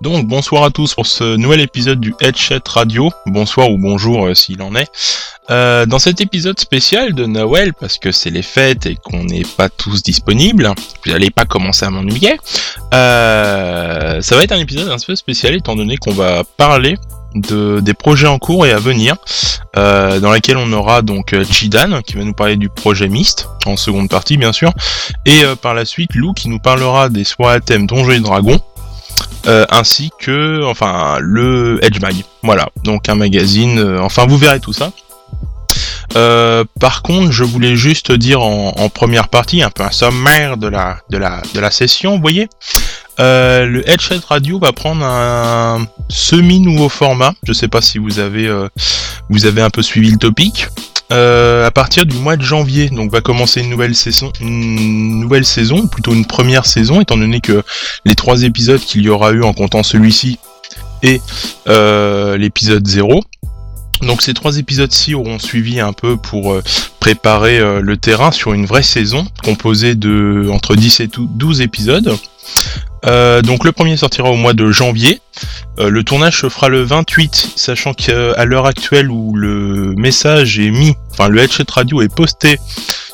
Donc bonsoir à tous pour ce nouvel épisode du Headshot Radio. Bonsoir ou bonjour euh, s'il en est. Euh, dans cet épisode spécial de Noël, parce que c'est les fêtes et qu'on n'est pas tous disponibles, vous n'allez pas commencer à m'ennuyer, euh, ça va être un épisode un peu spécial étant donné qu'on va parler de, des projets en cours et à venir, euh, dans lesquels on aura donc Chidan qui va nous parler du projet Myst, en seconde partie bien sûr, et par la suite Lou qui nous parlera des soirées à thème Donjons et Dragons, euh, ainsi que enfin le Edge Mag. Voilà, donc un magazine, euh, enfin vous verrez tout ça. Euh, par contre, je voulais juste dire en, première partie, un peu un sommaire de la, de la, de la session, vous voyez. Le Headshot Radio va prendre un semi-nouveau format. Je sais pas si vous avez, vous avez un peu suivi le topic. Euh, à partir du mois de janvier, donc va commencer une nouvelle saison, une nouvelle saison, plutôt une première saison, étant donné que les trois épisodes qu'il y aura eu en comptant celui-ci et euh, l'épisode 0 donc ces trois épisodes-ci auront suivi un peu pour euh, préparer euh, le terrain sur une vraie saison, composée de entre 10 et 12 épisodes. Euh, donc le premier sortira au mois de janvier. Euh, le tournage se fera le 28, sachant qu'à l'heure actuelle où le message est mis, enfin le headshot radio est posté,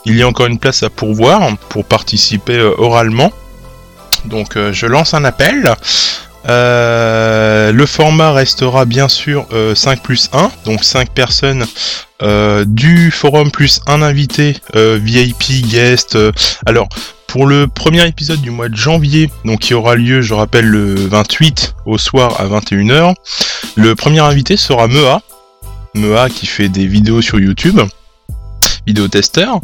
il y a encore une place à pourvoir pour participer euh, oralement. Donc je lance un appel. Euh, le format restera bien sûr euh, 5 plus 1, donc 5 personnes euh, du forum plus un invité euh, VIP, guest. euh, alors, pour le premier épisode du mois de janvier, donc qui aura lieu, je rappelle, le 28 au soir à 21h, le premier invité sera Mea. Mea qui fait des vidéos sur YouTube, vidéo testeur.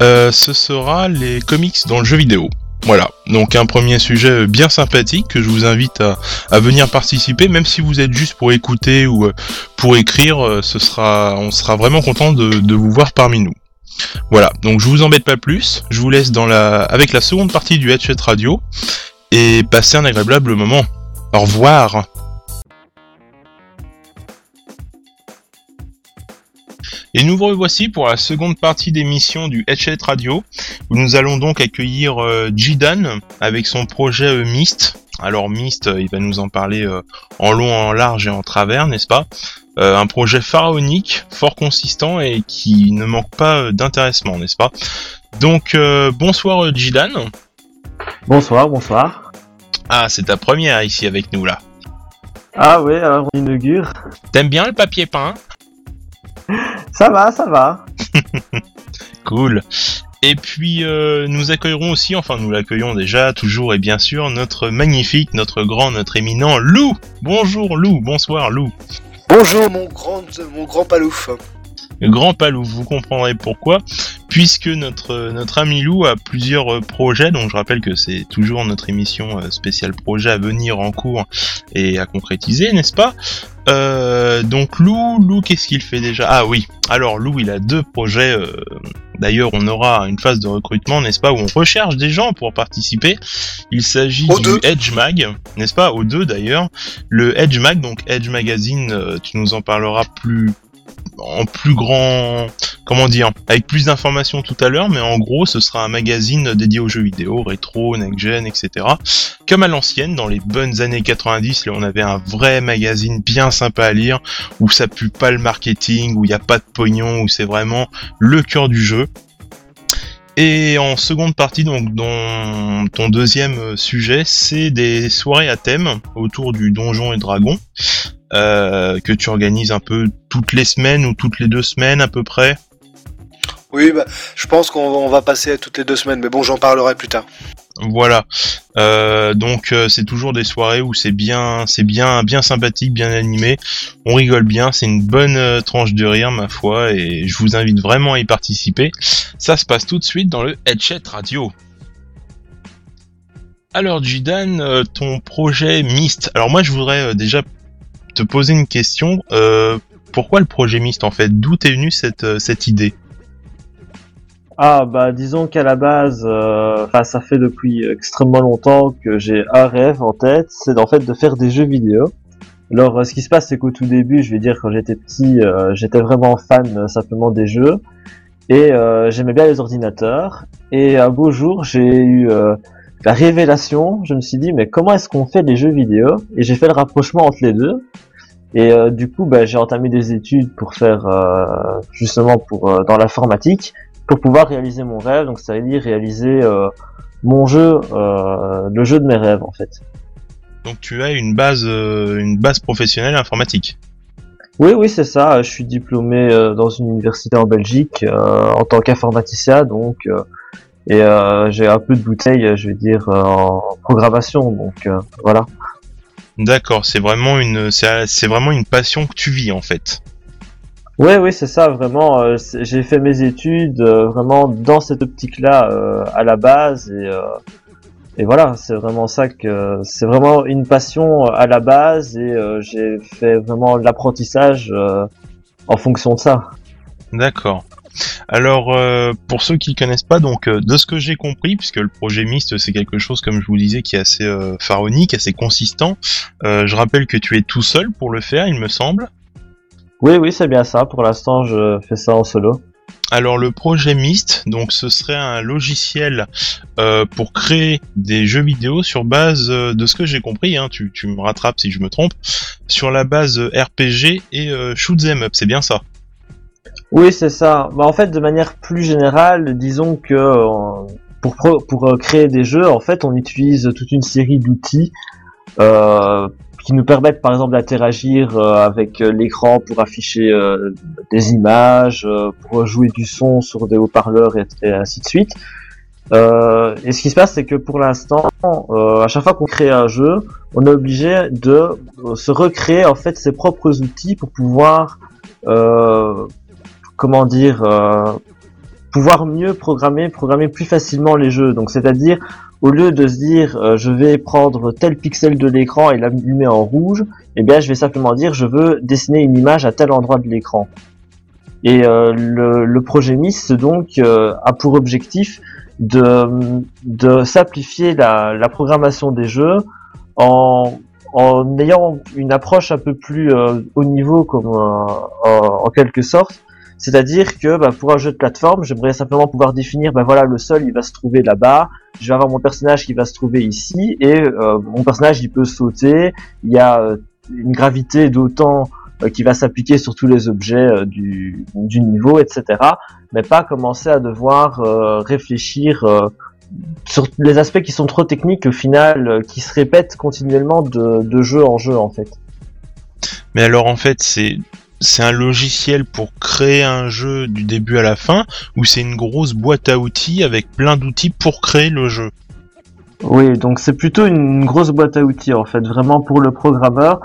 Euh, ce sera les comics dans le jeu vidéo. Voilà, donc un premier sujet bien sympathique que je vous invite à, venir participer, même si vous êtes juste pour écouter ou euh, pour écrire, euh, ce sera, on sera vraiment content de vous voir parmi nous. Voilà, donc je vous embête pas plus, je vous laisse avec la seconde partie du Headshot Radio et passez un agréable moment. Au revoir. Et nous vous revoici pour la seconde partie d'émission du Headshot Radio, où nous allons donc accueillir euh, Jidan avec son projet euh, Myst. Alors Myst, euh, il va nous en parler euh, en long, en large et en travers, n'est-ce pas? Euh, Un projet pharaonique, fort consistant et qui ne manque pas euh, d'intéressement, n'est-ce pas? Donc euh, bonsoir Jidan. Bonsoir, bonsoir. Ah, c'est ta première ici avec nous là. Ah ouais, alors on inaugure. T'aimes bien le papier peint? Ça va, ça va. Cool. Et puis euh, nous accueillerons aussi, enfin nous l'accueillons déjà toujours et bien sûr notre magnifique, notre grand, notre éminent Lou. Bonjour Lou, bonsoir Lou. Bonjour mon grand, mon grand palouf. Grand Palou, vous comprendrez pourquoi, puisque notre notre ami Lou a plusieurs euh, projets, donc je rappelle que c'est toujours notre émission euh, spéciale projet à venir en cours et à concrétiser, n'est-ce pas? Euh, Donc Lou, Lou, qu'est-ce qu'il fait déjà? Ah oui, alors Lou, il a deux projets. euh, D'ailleurs, on aura une phase de recrutement, n'est-ce pas, où on recherche des gens pour participer. Il s'agit du deux. Edge Mag, n'est-ce pas, aux deux d'ailleurs. Le Edge Mag, donc Edge Magazine, euh, tu nous en parleras plus en plus grand, comment dire, avec plus d'informations tout à l'heure, mais en gros, ce sera un magazine dédié aux jeux vidéo, rétro, next-gen, etc. Comme à l'ancienne, dans les bonnes années 90, là, on avait un vrai magazine bien sympa à lire, où ça pue pas le marketing, où il n'y a pas de pognon, où c'est vraiment le cœur du jeu. Et en seconde partie, donc, dans ton deuxième sujet, c'est des soirées à thème autour du donjon et dragon. Euh, que tu organises un peu toutes les semaines ou toutes les deux semaines à peu près. Oui, bah, je pense qu'on on va passer à toutes les deux semaines, mais bon, j'en parlerai plus tard. Voilà. Euh, donc euh, c'est toujours des soirées où c'est bien, c'est bien, bien sympathique, bien animé. On rigole bien, c'est une bonne euh, tranche de rire ma foi, et je vous invite vraiment à y participer. Ça se passe tout de suite dans le Headshot Radio. Alors Jidan, ton projet Myst. Alors moi je voudrais déjà te poser une question. Pourquoi le projet Myst en fait? D'où t'es venue cette idée? Ah bah disons qu'à la base, euh, enfin ça fait depuis extrêmement longtemps que j'ai un rêve en tête, c'est en fait de faire des jeux vidéo. Alors euh, ce qui se passe c'est qu'au tout début, je vais dire quand j'étais petit, euh, j'étais vraiment fan euh, simplement des jeux et j'aimais bien les ordinateurs. Et un beau jour, j'ai eu la révélation, je me suis dit mais comment est-ce qu'on fait des jeux vidéo? Et j'ai fait le rapprochement entre les deux. Et du coup, bah, j'ai entamé des études pour faire justement pour dans l'informatique pour pouvoir réaliser mon rêve. Donc ça veut dire réaliser mon jeu, le jeu de mes rêves en fait. Donc tu as une base, une base professionnelle informatique. Oui, oui, c'est ça. Je suis diplômé dans une université en Belgique en tant qu'informaticien, donc et j'ai un peu de bouteille, je vais dire, en programmation. Donc voilà. D'accord, c'est vraiment une c'est vraiment une passion que tu vis en fait. Oui, oui, c'est ça, vraiment. Euh, j'ai fait mes études euh, vraiment dans cette optique-là euh, à la base et, voilà, c'est vraiment ça que c'est vraiment une passion à la base et j'ai fait vraiment l'apprentissage en fonction de ça. D'accord. Alors, pour ceux qui ne connaissent pas, donc de ce que j'ai compris, puisque le projet Myst c'est quelque chose, comme je vous disais, qui est assez euh, pharaonique, assez consistant. je rappelle que tu es tout seul pour le faire, il me semble. Oui, oui, c'est bien ça. Pour l'instant, je fais ça en solo. Alors le projet Myst, donc ce serait un logiciel pour créer des jeux vidéo sur base de ce que j'ai compris, hein, tu, tu, me rattrapes si je me trompe, sur la base RPG et shoot them up, c'est bien ça? Oui, c'est ça. Bah, en fait, de manière plus générale, disons que euh, pour, pour euh, créer des jeux, en fait, on utilise toute une série d'outils euh, qui nous permettent, par exemple, d'interagir avec l'écran pour afficher des images, pour jouer du son sur des haut-parleurs et, ainsi de suite. et ce qui se passe, c'est que pour l'instant, à chaque fois qu'on crée un jeu, on est obligé de se recréer en fait ses propres outils pour pouvoir comment dire, euh, pouvoir mieux programmer, programmer plus facilement les jeux. Donc c'est-à-dire au lieu de se dire euh, je vais prendre tel pixel de l'écran et l'allumer en rouge, eh bien je vais simplement dire je veux dessiner une image à tel endroit de l'écran. Et euh, le, projet MIS donc a pour objectif de, de simplifier la, la, programmation des jeux en, en ayant une approche un peu plus haut niveau comme en quelque sorte c'est-à-dire que bah, pour un jeu de plateforme, j'aimerais simplement pouvoir définir, bah voilà, le sol il va se trouver là-bas, je vais avoir mon personnage qui va se trouver ici, et euh, mon personnage il peut sauter, il y a euh, une gravité d'autant euh, qui va s'appliquer sur tous les objets du, niveau, etc. Mais pas commencer à devoir réfléchir sur les aspects qui sont trop techniques au final, qui se répètent continuellement de, de jeu en jeu en fait. Mais alors en fait, c'est c'est un logiciel pour créer un jeu du début à la fin ou c'est une grosse boîte à outils avec plein d'outils pour créer le jeu? Oui, donc c'est plutôt une grosse boîte à outils en fait, vraiment pour le programmeur.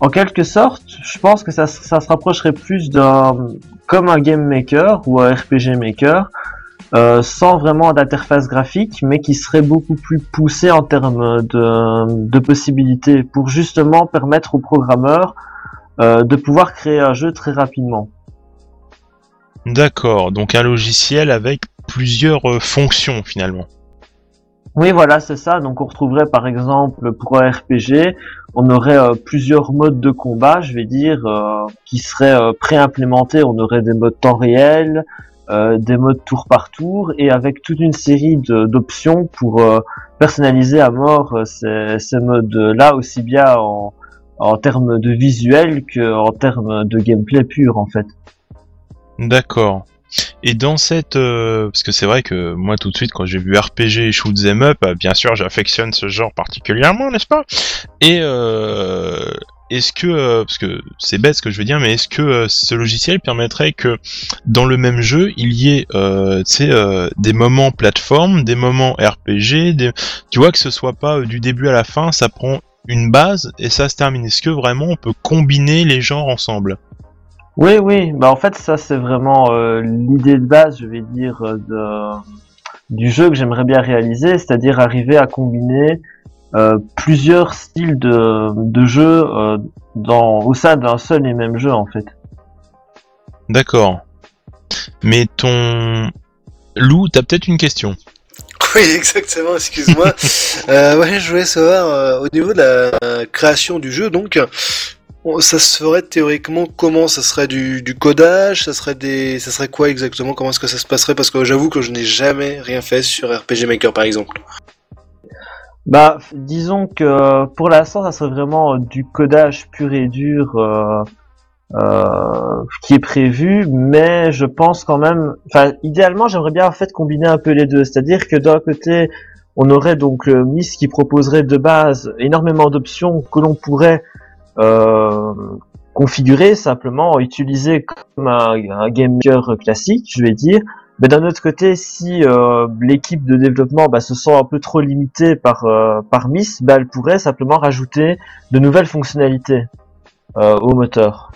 En quelque sorte, je pense que ça, se rapprocherait plus d'un comme un game maker ou un RPG maker, euh, sans vraiment d'interface graphique, mais qui serait beaucoup plus poussé en termes de, de possibilités pour justement permettre aux programmeurs de pouvoir créer un jeu très rapidement. D'accord, donc un logiciel avec plusieurs euh, fonctions finalement. Oui, voilà, c'est ça. Donc on retrouverait par exemple pour un RPG, on aurait euh, plusieurs modes de combat, je vais dire, qui seraient pré-implémentés. On aurait des modes temps réel, des modes tour par tour, et avec toute une série d'options pour personnaliser à mort ces, ces modes-là, aussi bien en, en termes de visuel qu'en termes de gameplay pur en fait. D'accord. Et dans cette, euh, parce que c'est vrai que moi tout de suite quand j'ai vu RPG et shoot them up, euh, bien sûr j'affectionne ce genre particulièrement, n'est-ce pas? Et euh, est-ce que, parce que c'est bête ce que je veux dire, mais est-ce que ce logiciel permettrait que dans le même jeu il y ait, sais, des moments plateforme, des moments RPG, tu vois que ce soit pas du début à la fin, ça prend une base et ça se termine. Est-ce que vraiment on peut combiner les genres ensemble? Oui, oui. Bah en fait ça c'est vraiment euh, l'idée de base, je vais dire, euh, de, du jeu que j'aimerais bien réaliser, c'est-à-dire arriver à combiner euh, plusieurs styles de, de jeu dans, au sein d'un seul et même jeu en fait. D'accord. Mais ton Lou, t'as peut-être une question. Oui, exactement, excuse-moi. euh, ouais, je voulais savoir, euh, au niveau de la création du jeu, donc, ça se ferait théoriquement comment? Ça serait du, du, codage? Ça serait des, ça serait quoi exactement? Comment est-ce que ça se passerait? Parce que j'avoue que je n'ai jamais rien fait sur RPG Maker, par exemple. Bah, disons que pour l'instant, ça serait vraiment du codage pur et dur euh, euh, qui est prévu, mais je pense quand même, enfin, idéalement, j'aimerais bien en fait combiner un peu les deux, c'est-à-dire que d'un côté, on aurait donc le MIS qui proposerait de base énormément d'options que l'on pourrait euh, configurer simplement, utiliser comme un, un game classique, je vais dire, mais d'un autre côté, si euh, l'équipe de développement bah, se sent un peu trop limitée par, euh, par Miss, bah, elle pourrait simplement rajouter de nouvelles fonctionnalités euh, au moteur.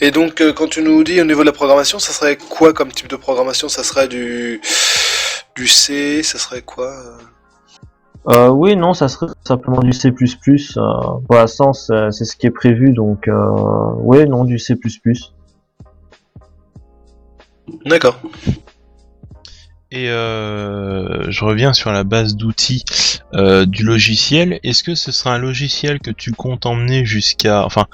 Et donc, quand tu nous dis au niveau de la programmation, ça serait quoi comme type de programmation? Ça serait du, du C Ça serait quoi euh, oui, non, ça serait simplement du C++. pour l'instant, c'est ce qui est prévu, donc oui, non, du C++. D'accord. Et euh, je reviens sur la base d'outils euh, du logiciel. Est-ce que ce sera un logiciel que tu comptes emmener jusqu'à, enfin,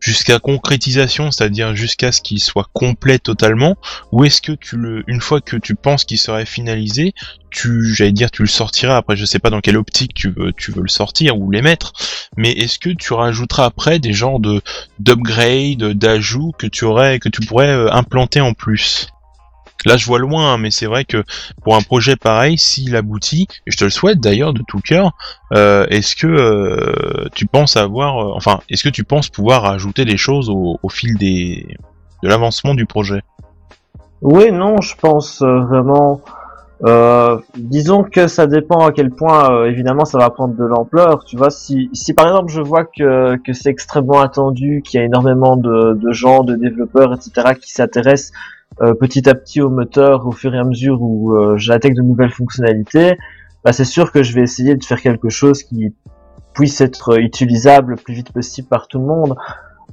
jusqu'à concrétisation, c'est-à-dire jusqu'à ce qu'il soit complet totalement, ou est-ce que tu le, une fois que tu penses qu'il serait finalisé, tu, j'allais dire, tu le sortiras. Après, je sais pas dans quelle optique tu veux, tu veux le sortir ou les mettre, mais est-ce que tu rajouteras après des genres de d'upgrade, d'ajouts que tu aurais, que tu pourrais euh, implanter en plus? Là, je vois loin, mais c'est vrai que pour un projet pareil, s'il aboutit, et je te le souhaite d'ailleurs de tout cœur, euh, est-ce que euh, tu penses avoir, euh, enfin, est-ce que tu penses pouvoir ajouter des choses au, fil des de l'avancement du projet? Oui, non, je pense vraiment. disons que ça dépend à quel point, évidemment, ça va prendre de l'ampleur. Tu vois, si, si par exemple je vois que, que c'est extrêmement attendu, qu'il y a énormément de, de gens, de développeurs, etc., qui s'intéressent euh, petit à petit au moteur au fur et à mesure où euh, j'intègre de nouvelles fonctionnalités, bah, c'est sûr que je vais essayer de faire quelque chose qui puisse être utilisable le plus vite possible par tout le monde.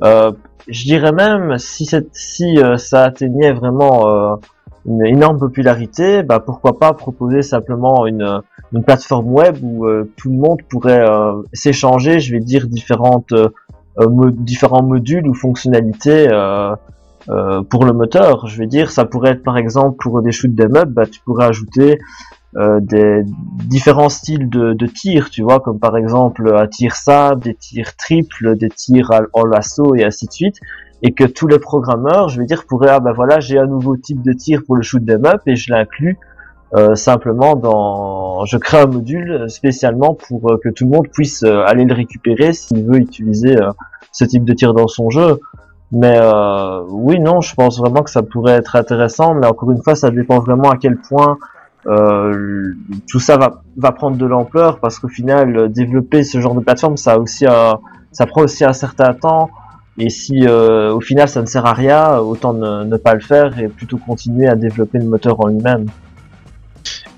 Euh, je dirais même si, si euh, ça atteignait vraiment une énorme popularité, bah, pourquoi pas proposer simplement une, une plateforme web où tout le monde pourrait s'échanger, je vais dire différentes différents modules ou fonctionnalités euh, pour le moteur. Je veux dire, ça pourrait être par exemple pour des shoots them up, bah, tu pourrais ajouter euh, des différents styles de, de tir, tu vois, comme par exemple un tir sable, des tirs triples, des tirs en lasso et ainsi de suite, et que tous les programmeurs, je veux dire, pourraient ah ben voilà, j'ai un nouveau type de tir pour le shoot them up et je l'inclus euh, simplement dans, je crée un module spécialement pour euh, que tout le monde puisse aller le récupérer s'il veut utiliser ce type de tir dans son jeu. Mais euh, oui, non, je pense vraiment que ça pourrait être intéressant, mais encore une fois, ça dépend vraiment à quel point euh, tout ça va, prendre de l'ampleur, parce qu'au final, développer ce genre de plateforme, ça aussi un, ça prend aussi un certain temps, et si euh, au final ça ne sert à rien, autant ne pas le faire et plutôt continuer à développer le moteur en lui-même.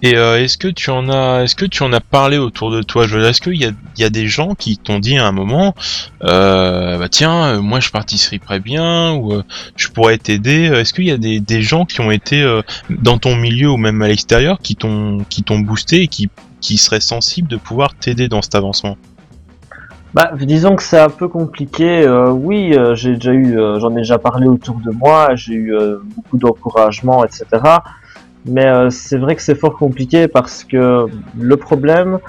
Et euh, est-ce que tu en as, est-ce que tu en as parlé autour de toi Je est-ce qu'il y a, y a des gens qui t'ont dit à un moment, euh, bah tiens, euh, moi je participerais bien ou euh, je pourrais t'aider? Est-ce qu'il y a des, gens qui ont été dans ton milieu ou même à l'extérieur qui t'ont qui t'ont boosté et qui qui seraient sensibles de pouvoir t'aider dans cet avancement? Bah, disons que c'est un peu compliqué. oui, j'ai déjà eu, j'en ai déjà parlé autour de moi. J'ai eu beaucoup d'encouragement, etc. Mais euh, c'est vrai que c'est fort compliqué parce que le problème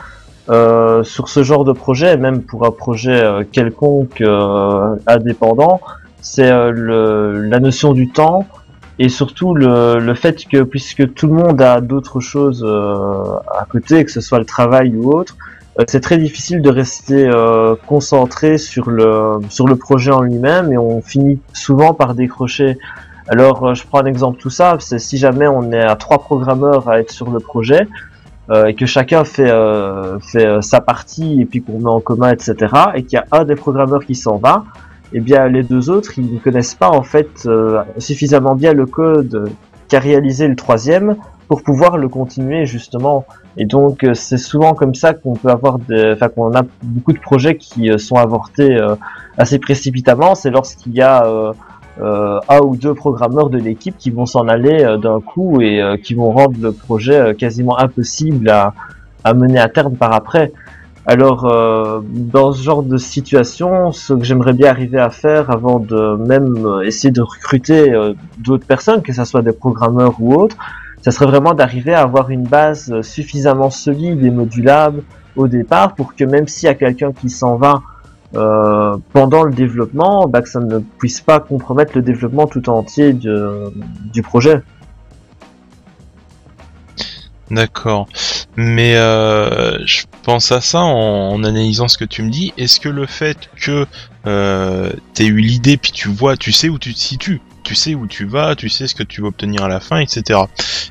euh, sur ce genre de projet, même pour un projet euh, quelconque indépendant, c'est la notion du temps et surtout le, le, fait que puisque tout le monde a d'autres choses à côté, que ce soit le travail ou autre, c'est très difficile de rester concentré sur le sur le projet en lui-même et on finit souvent par décrocher alors, euh, je prends un exemple tout ça, c'est si jamais on est à trois programmeurs à être sur le projet, euh, et que chacun fait, euh, fait sa partie et puis qu'on met en commun, etc., et qu'il y a un des programmeurs qui s'en va, eh bien les deux autres, ils ne connaissent pas en fait suffisamment bien le code qu'a réalisé le troisième pour pouvoir le continuer justement. Et donc c'est souvent comme ça qu'on peut avoir enfin qu'on a beaucoup de projets qui sont avortés assez précipitamment. C'est lorsqu'il y a euh, un ou deux programmeurs de l'équipe qui vont s'en aller euh, d'un coup et euh, qui vont rendre le projet quasiment impossible à, à mener à terme par après. Alors, dans ce genre de situation, ce que j'aimerais bien arriver à faire avant de même essayer de recruter d'autres personnes, que ce soit des programmeurs ou autres, ça serait vraiment d'arriver à avoir une base suffisamment solide et modulable au départ pour que même s'il y a quelqu'un qui s'en va euh, pendant le développement, que ça ne puisse pas compromettre le développement tout entier du projet. D'accord. Mais euh, je pense à ça en, analysant ce que tu me dis. Est-ce que le fait que euh, tu eu l'idée, puis tu vois, tu sais où tu te situes, tu sais où tu vas, tu sais ce que tu vas obtenir à la fin, etc.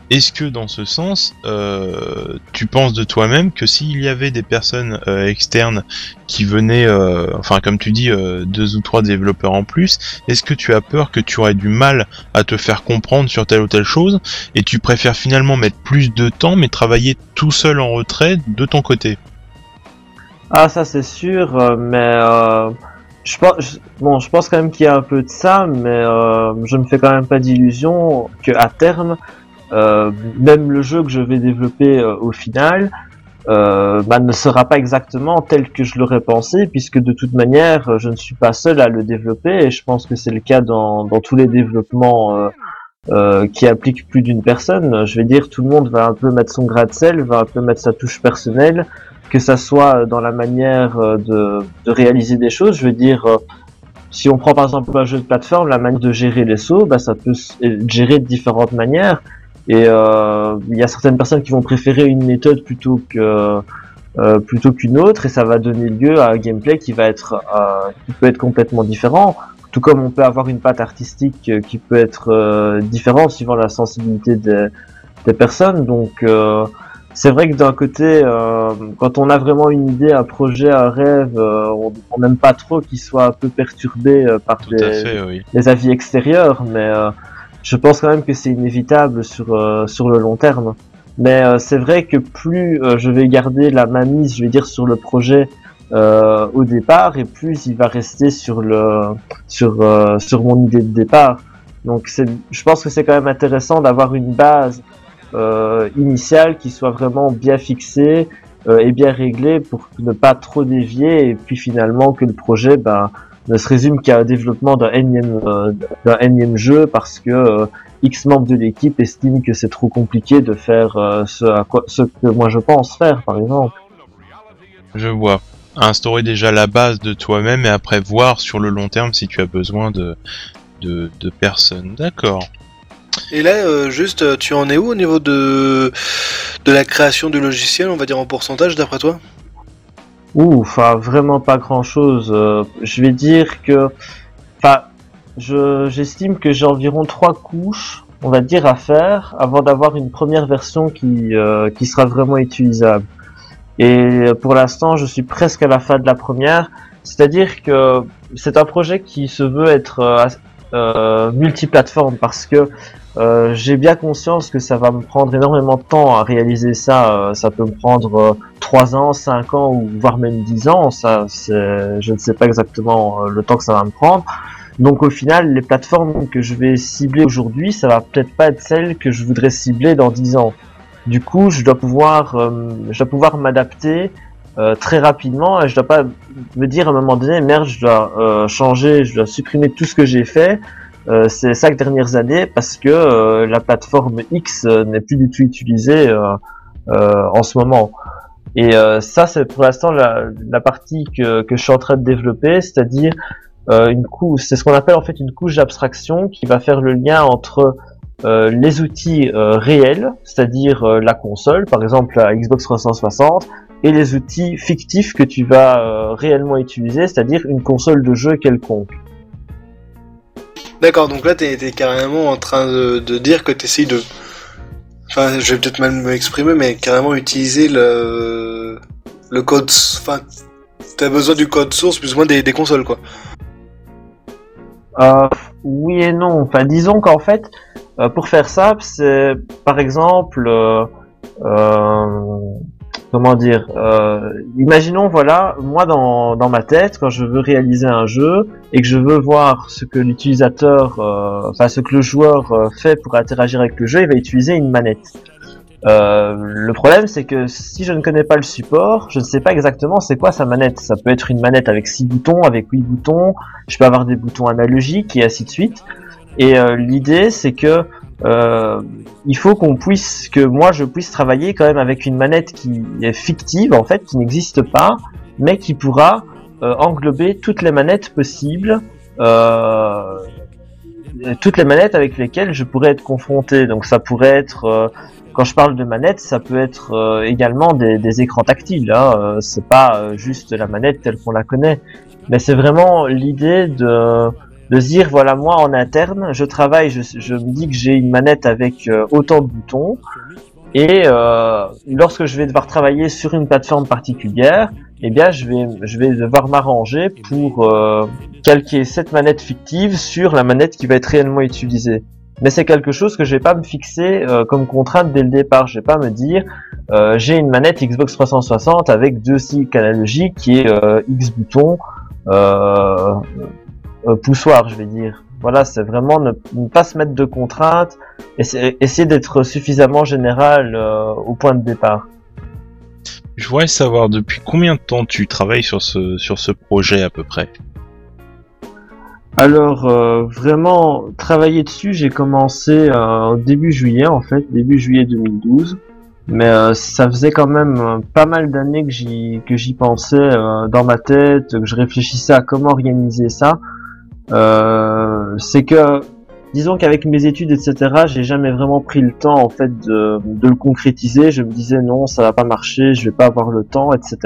Est-ce que dans ce sens, euh, tu penses de toi-même que s'il y avait des personnes euh, externes qui venaient, euh, enfin comme tu dis, deux ou trois développeurs en plus, est-ce que tu as peur que tu aurais du mal à te faire comprendre sur telle ou telle chose et tu préfères finalement mettre plus de temps mais travailler tout seul en retrait de ton côté? Ah ça c'est sûr, mais je pense, bon, je pense quand même qu'il y a un peu de ça, mais euh, je me fais quand même pas d'illusion que à terme, euh, même le jeu que je vais développer euh, au final, euh, bah, ne sera pas exactement tel que je l'aurais pensé, puisque de toute manière, je ne suis pas seul à le développer, et je pense que c'est le cas dans, dans tous les développements euh, qui appliquent plus d'une personne. Je vais dire, tout le monde va un peu mettre son grain de sel, va un peu mettre sa touche personnelle, que ça soit dans la manière euh, de, réaliser des choses. Je veux dire, euh, si on prend par exemple un jeu de plateforme, la manière de gérer les sauts, bah, ça peut se gérer de différentes manières. Et euh, il y a certaines personnes qui vont préférer une méthode plutôt que euh, plutôt qu'une autre, et ça va donner lieu à un gameplay qui va être euh, qui peut être complètement différent. Tout comme on peut avoir une patte artistique qui peut être différente suivant la sensibilité des, des personnes. Donc c'est vrai que d'un côté, euh, quand on a vraiment une idée, un projet, un rêve, euh, on n'aime pas trop qu'il soit un peu perturbé euh, par les, avis extérieurs, mais je pense quand même que c'est inévitable sur sur le long terme. Mais c'est vrai que plus je vais garder la mainmise, je vais dire, sur le projet au départ, et plus il va rester sur le sur sur mon idée de départ. Donc je pense que c'est quand même intéressant d'avoir une base euh, initial qui soit vraiment bien fixé euh, et bien réglé pour ne pas trop dévier et puis finalement que le projet ben, ne se résume qu'à un développement d'un énième, euh, jeu parce que X membres de l'équipe estiment que c'est trop compliqué de faire ce, que moi je pense faire par exemple. Je vois. Instaurer déjà la base de toi-même et après voir sur le long terme si tu as besoin de, de personnes. D'accord. Et là, euh, juste, euh, tu en es où au niveau de, la création du logiciel, on va dire en pourcentage, d'après toi? Ouh, enfin, vraiment pas grand chose. Euh, je vais dire que, enfin, j'estime que j'ai environ trois couches, on va dire, à faire avant d'avoir une première version qui, qui sera vraiment utilisable. Et pour l'instant, je suis presque à la fin de la première. C'est-à-dire que c'est un projet qui se veut être multiplateforme parce que euh, j'ai bien conscience que ça va me prendre énormément de temps à réaliser ça. Euh, ça peut me prendre 3 euh, ans, 5 ans ou voire même 10 ans. Ça, je ne sais pas exactement le temps que ça va me prendre. Donc au final, les plateformes que je vais cibler aujourd'hui, ça va peut-être pas être celles que je voudrais cibler dans 10 ans. Du coup, je dois pouvoir, je dois pouvoir m'adapter très rapidement et je dois pas me dire à un moment donné, merde, je dois changer, je dois supprimer tout ce que j'ai fait ces cinq dernières années parce que euh, la plateforme X euh, n'est plus du tout utilisée en ce moment. Et ça, c'est pour l'instant la, la, partie que, que je suis en train de développer, c'est-à-dire une couche, c'est ce qu'on appelle en fait une couche d'abstraction qui va faire le lien entre euh, les outils euh, réels, c'est-à-dire la console, par exemple la Xbox 360, et les outils fictifs que tu vas réellement utiliser, c'est-à-dire une console de jeu quelconque. D'accord, donc là t'es es carrément en train de, dire que t'essayes de... Enfin, je vais peut-être mal m'exprimer, mais carrément utiliser le, le code... Enfin, t'as besoin du code source plus ou moins des, des consoles, quoi. Euh, oui et non. Enfin, disons qu'en fait, euh, pour faire ça, c'est par exemple... Euh, euh comment dire euh, imaginons voilà moi dans, dans ma tête quand je veux réaliser un jeu et que je veux voir ce que l'utilisateur euh, enfin ce que le joueur euh, fait pour interagir avec le jeu il va utiliser une manette. Euh, le problème c'est que si je ne connais pas le support je ne sais pas exactement c'est quoi sa manette. Ça peut être une manette avec 6 boutons avec 8 boutons je peux avoir des boutons analogiques et ainsi de suite. Et l'idée c'est que euh, il faut qu'on puisse, que moi je puisse travailler quand même avec une manette qui est fictive en fait, qui n'existe pas, mais qui pourra euh, englober toutes les manettes possibles, euh, toutes les manettes avec lesquelles je pourrais être confronté. Donc ça pourrait être, euh, quand je parle de manettes, ça peut être euh, également des, des, écrans tactiles. Hein. C'est pas juste la manette telle qu'on la connaît, mais c'est vraiment l'idée de de dire voilà moi en interne je travaille je, me dis que j'ai une manette avec euh, autant de boutons. Et euh, lorsque je vais devoir travailler sur une plateforme particulière eh bien je vais je vais devoir m'arranger pour euh, calquer cette manette fictive sur la manette qui va être réellement utilisée. Mais c'est quelque chose que je vais pas me fixer comme contrainte dès le départ. Je vais pas me dire j'ai une manette Xbox 360 avec deux cycles analogiques qui est X boutons poussoir, je vais dire. Voilà, c'est vraiment ne, pas se mettre de contraintes, et essayer d'être suffisamment général euh, au point de départ. Je voudrais savoir depuis combien de temps tu travailles sur ce, sur ce projet à peu près? Alors euh, vraiment travailler dessus, j'ai commencé début juillet en fait, début juillet 2012. Mais ça faisait quand même pas mal d'années que j'y que j'y pensais dans ma tête, que je réfléchissais à comment organiser ça. Euh, c'est que, disons qu'avec mes études, etc., j'ai jamais vraiment pris le temps, en fait, de, de, le concrétiser. Je me disais non, ça va pas marcher, je vais pas avoir le temps, etc.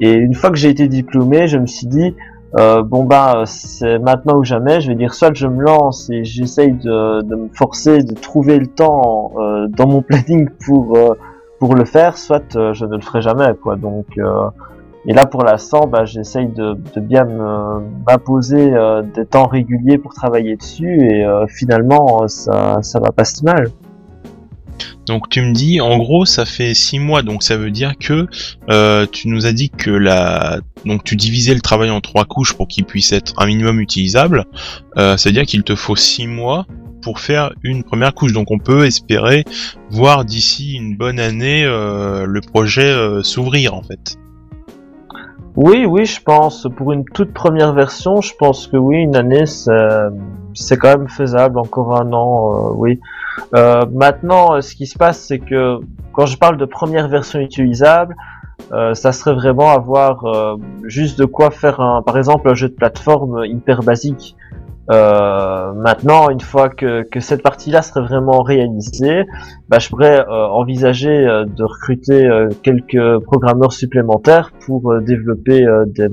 Et une fois que j'ai été diplômé, je me suis dit, euh, bon bah c'est maintenant ou jamais. Je vais dire soit je me lance et j'essaye de, de, me forcer de trouver le temps euh, dans mon planning pour euh, pour le faire, soit euh, je ne le ferai jamais quoi. Donc et là, pour l'instant, bah, j'essaye de, bien m'imposer euh, des temps réguliers pour travailler dessus, et euh, finalement, ça, ça va pas si mal. Donc tu me dis, en gros, ça fait 6 mois, donc ça veut dire que euh, tu nous as dit que la, donc tu divisais le travail en trois couches pour qu'il puisse être un minimum utilisable. Euh, ça veut dire qu'il te faut 6 mois pour faire une première couche. Donc on peut espérer voir d'ici une bonne année euh, le projet euh, s'ouvrir en fait. Oui, oui, je pense. Pour une toute première version, je pense que oui, une année, c'est quand même faisable. Encore un an, euh, oui. Euh, maintenant, ce qui se passe, c'est que quand je parle de première version utilisable, euh, ça serait vraiment avoir euh, juste de quoi faire, un, par exemple, un jeu de plateforme hyper basique. Euh, maintenant, une fois que, que cette partie-là serait vraiment réalisée, bah, je pourrais euh, envisager euh, de recruter quelques programmeurs supplémentaires pour développer des,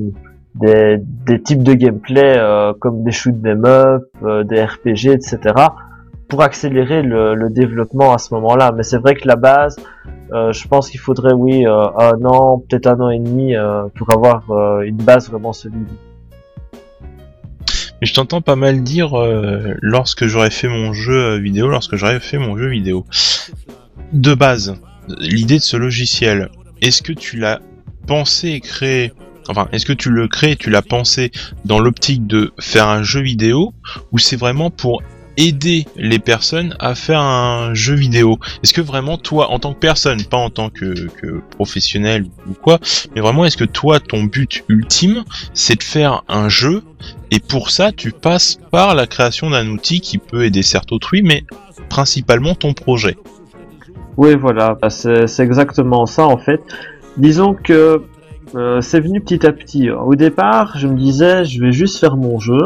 des, des, types de gameplay comme des shoot them up, des RPG, etc. pour accélérer le, le développement à ce moment-là. Mais c'est vrai que la base, je pense qu'il faudrait, oui, un an, peut-être un an et demi pour avoir une base vraiment solide. Je t'entends pas mal dire euh, lorsque j'aurais fait mon jeu vidéo, lorsque j'aurais fait mon jeu vidéo. De base, l'idée de ce logiciel, est-ce que tu l'as pensé et créé Enfin, est-ce que tu le crées, tu l'as pensé dans l'optique de faire un jeu vidéo, ou c'est vraiment pour aider les personnes à faire un jeu vidéo Est-ce que vraiment toi, en tant que personne, pas en tant que, professionnel ou quoi, mais vraiment est-ce que toi, ton but ultime, c'est de faire un jeu et pour ça, tu passes par la création d'un outil qui peut aider certes autrui, mais principalement ton projet? Oui, voilà, bah, c'est exactement ça en fait. Disons que euh, c'est venu petit à petit. Au départ, je me disais, je vais juste faire mon jeu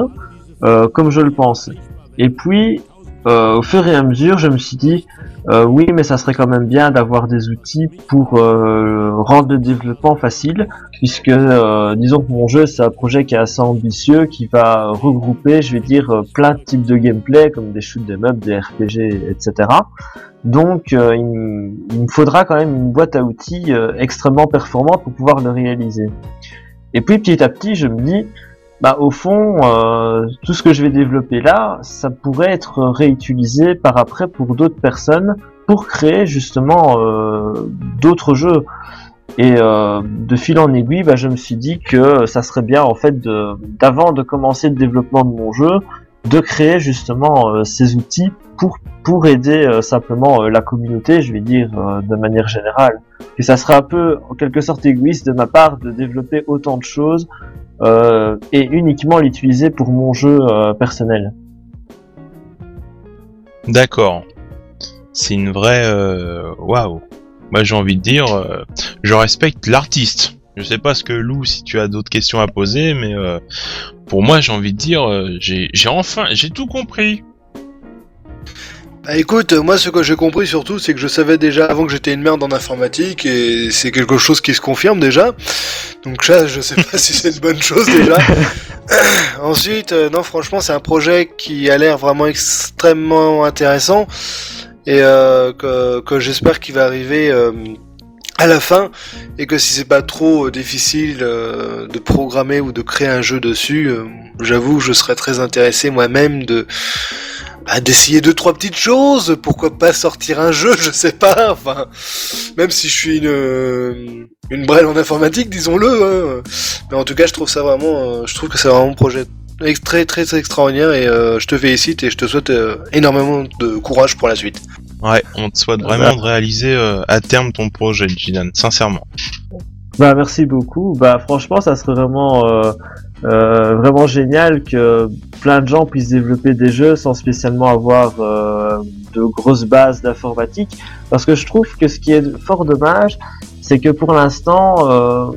euh, comme je le pensais. Et puis, euh, au fur et à mesure, je me suis dit, euh, oui, mais ça serait quand même bien d'avoir des outils pour euh, rendre le développement facile, puisque euh, disons que mon jeu c'est un projet qui est assez ambitieux, qui va regrouper, je vais dire, euh, plein de types de gameplay, comme des shoot des up, des RPG, etc. Donc, il, il, me faudra quand même une boîte à outils extrêmement performante pour pouvoir le réaliser. Et puis petit à petit, je me dis, bah au fond, euh, tout ce que je vais développer là, ça pourrait être réutilisé par après pour d'autres personnes pour créer justement euh, d'autres jeux. Et euh, de fil en aiguille, bah, je me suis dit que ça serait bien en fait d'avant de, commencer le développement de mon jeu, de créer justement ces outils pour pour aider simplement la communauté, je vais dire de manière générale. Et ça serait un peu en quelque sorte égoïste de ma part de développer autant de choses euh, et uniquement l'utiliser pour mon jeu euh, personnel. D'accord. C'est une vraie... euh, Waouh. Moi j'ai envie de dire, je respecte l'artiste. Je sais pas ce que Lou, si tu as d'autres questions à poser, mais pour moi j'ai envie de dire, j'ai enfin, j'ai tout compris. Bah écoute, euh, moi ce que j'ai compris surtout, c'est que je savais déjà avant que j'étais une merde en informatique et c'est quelque chose qui se confirme déjà. Donc ça, je sais pas si c'est une bonne chose déjà. Ensuite, euh, non franchement, c'est un projet qui a l'air vraiment extrêmement intéressant et euh, que, que j'espère qu'il va arriver euh, à la fin et que si c'est pas trop euh, difficile euh, de programmer ou de créer un jeu dessus, j'avoue, je serais très intéressé moi-même de bah, d'essayer deux trois petites choses. Pourquoi pas sortir un jeu, je sais pas. Enfin, même si je suis une une brêle en informatique, disons-le. hein. Mais en tout cas, je trouve ça vraiment, euh, je trouve que c'est vraiment un projet très très très extraordinaire et euh, je te félicite et je te souhaite euh, énormément de courage pour la suite. Ouais, on te souhaite vraiment de réaliser euh, à terme ton projet, Jidan, sincèrement. Bah merci beaucoup. Bah franchement, ça serait vraiment euh, vraiment génial que plein de gens puissent développer des jeux sans spécialement avoir euh, de grosses bases d'informatique. Parce que je trouve que ce qui est fort dommage, c'est que pour l'instant, euh,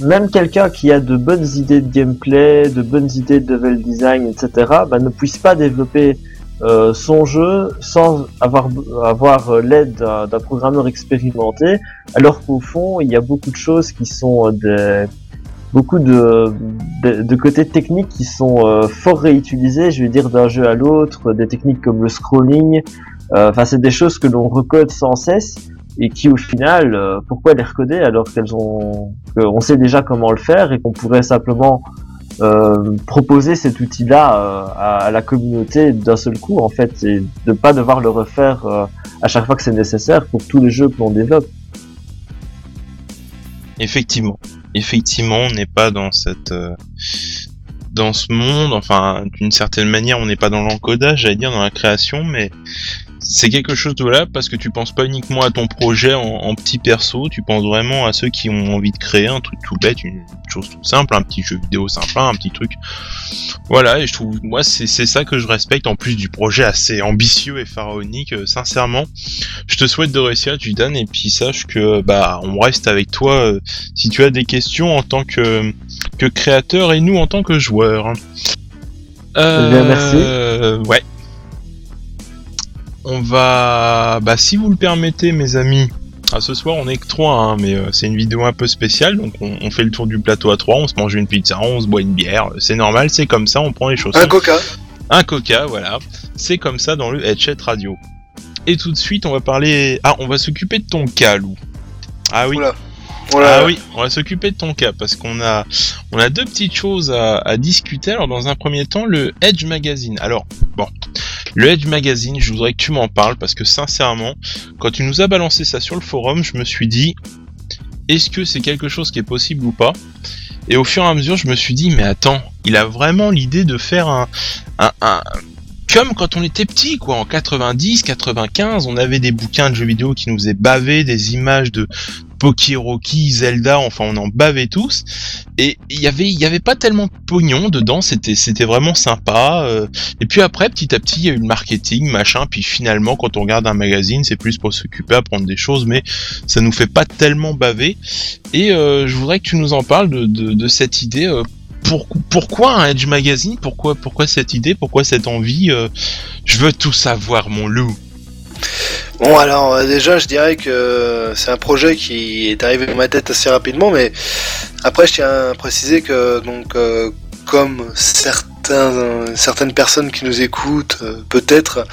même quelqu'un qui a de bonnes idées de gameplay, de bonnes idées de level design, etc., bah, ne puisse pas développer euh, son jeu sans avoir avoir l'aide d'un d'un programmeur expérimenté alors qu'au fond, il y a beaucoup de choses qui sont euh, des beaucoup de, de, de côtés techniques qui sont euh, fort réutilisés, je vais dire d'un jeu à l'autre, des techniques comme le scrolling, euh, enfin c'est des choses que l'on recode sans cesse et qui au final, euh, pourquoi les recoder alors qu'elles ont, qu'on sait déjà comment le faire et qu'on pourrait simplement euh, proposer cet outil-là euh, à, à la communauté d'un seul coup en fait et de pas devoir le refaire à chaque fois que c'est nécessaire pour tous les jeux que l'on développe. Effectivement, effectivement, on n'est pas dans cette, euh, dans ce monde. Enfin, d'une certaine manière, on n'est pas dans l'encodage, j'allais dire dans la création, mais c'est quelque chose de là parce que tu penses pas uniquement à ton projet en, en petit perso, tu penses vraiment à ceux qui ont envie de créer un truc tout bête, une chose tout simple, un petit jeu vidéo sympa, un petit truc. Voilà, et je trouve, moi, c'est c'est ça que je respecte en plus du projet assez ambitieux et pharaonique. euh, sincèrement, je te souhaite de réussir, Judan, et puis sache que bah on reste avec toi euh, si tu as des questions en tant que que créateur et nous en tant que joueurs. Euh, Eh bien, merci. Ouais. On va, bah si vous le permettez, mes amis. Ah, ce soir on est que trois, hein, mais euh, c'est une vidéo un peu spéciale, donc on, on fait le tour du plateau à trois, on se mange une pizza, on se boit une bière, c'est normal, c'est comme ça, on prend les choses. Un coca. Un coca, voilà. C'est comme ça dans le headset radio. Et tout de suite, on va parler. Ah, on va s'occuper de ton cas, Lou. Ah oui. Oula. Ah oui, on va s'occuper de ton cas parce qu'on a deux petites choses à, discuter. Alors dans un premier temps, le Edge Magazine. Alors bon, le Edge Magazine, je voudrais que tu m'en parles parce que sincèrement, quand tu nous as balancé ça sur le forum, je me suis dit est-ce que c'est quelque chose qui est possible ou pas? Et au fur et à mesure, je me suis dit mais attends, il a vraiment l'idée de faire un comme quand on était petit, quoi, en 90, 95, on avait des bouquins de jeux vidéo qui nous faisaient baver, des images de Poki Rocky, Zelda, enfin on en bavait tous. Et il y avait, il y avait pas tellement de pognon dedans, c'était, c'était vraiment sympa. euh. Et puis après, petit à petit, il y a eu le marketing, machin. Puis finalement, quand on regarde un magazine, c'est plus pour s'occuper, apprendre des choses, mais ça nous fait pas tellement baver. Et euh, je voudrais que tu nous en parles de, de, de cette idée. euh, pour- pourquoi un Edge Magazine? Pourquoi, pourquoi cette idée? Pourquoi cette envie euh, Je veux tout savoir, mon loup. Bon alors euh, déjà je dirais que c'est un projet qui est arrivé dans ma tête assez rapidement mais après je tiens à préciser que donc euh, comme certains certaines personnes qui nous écoutent euh, peut-être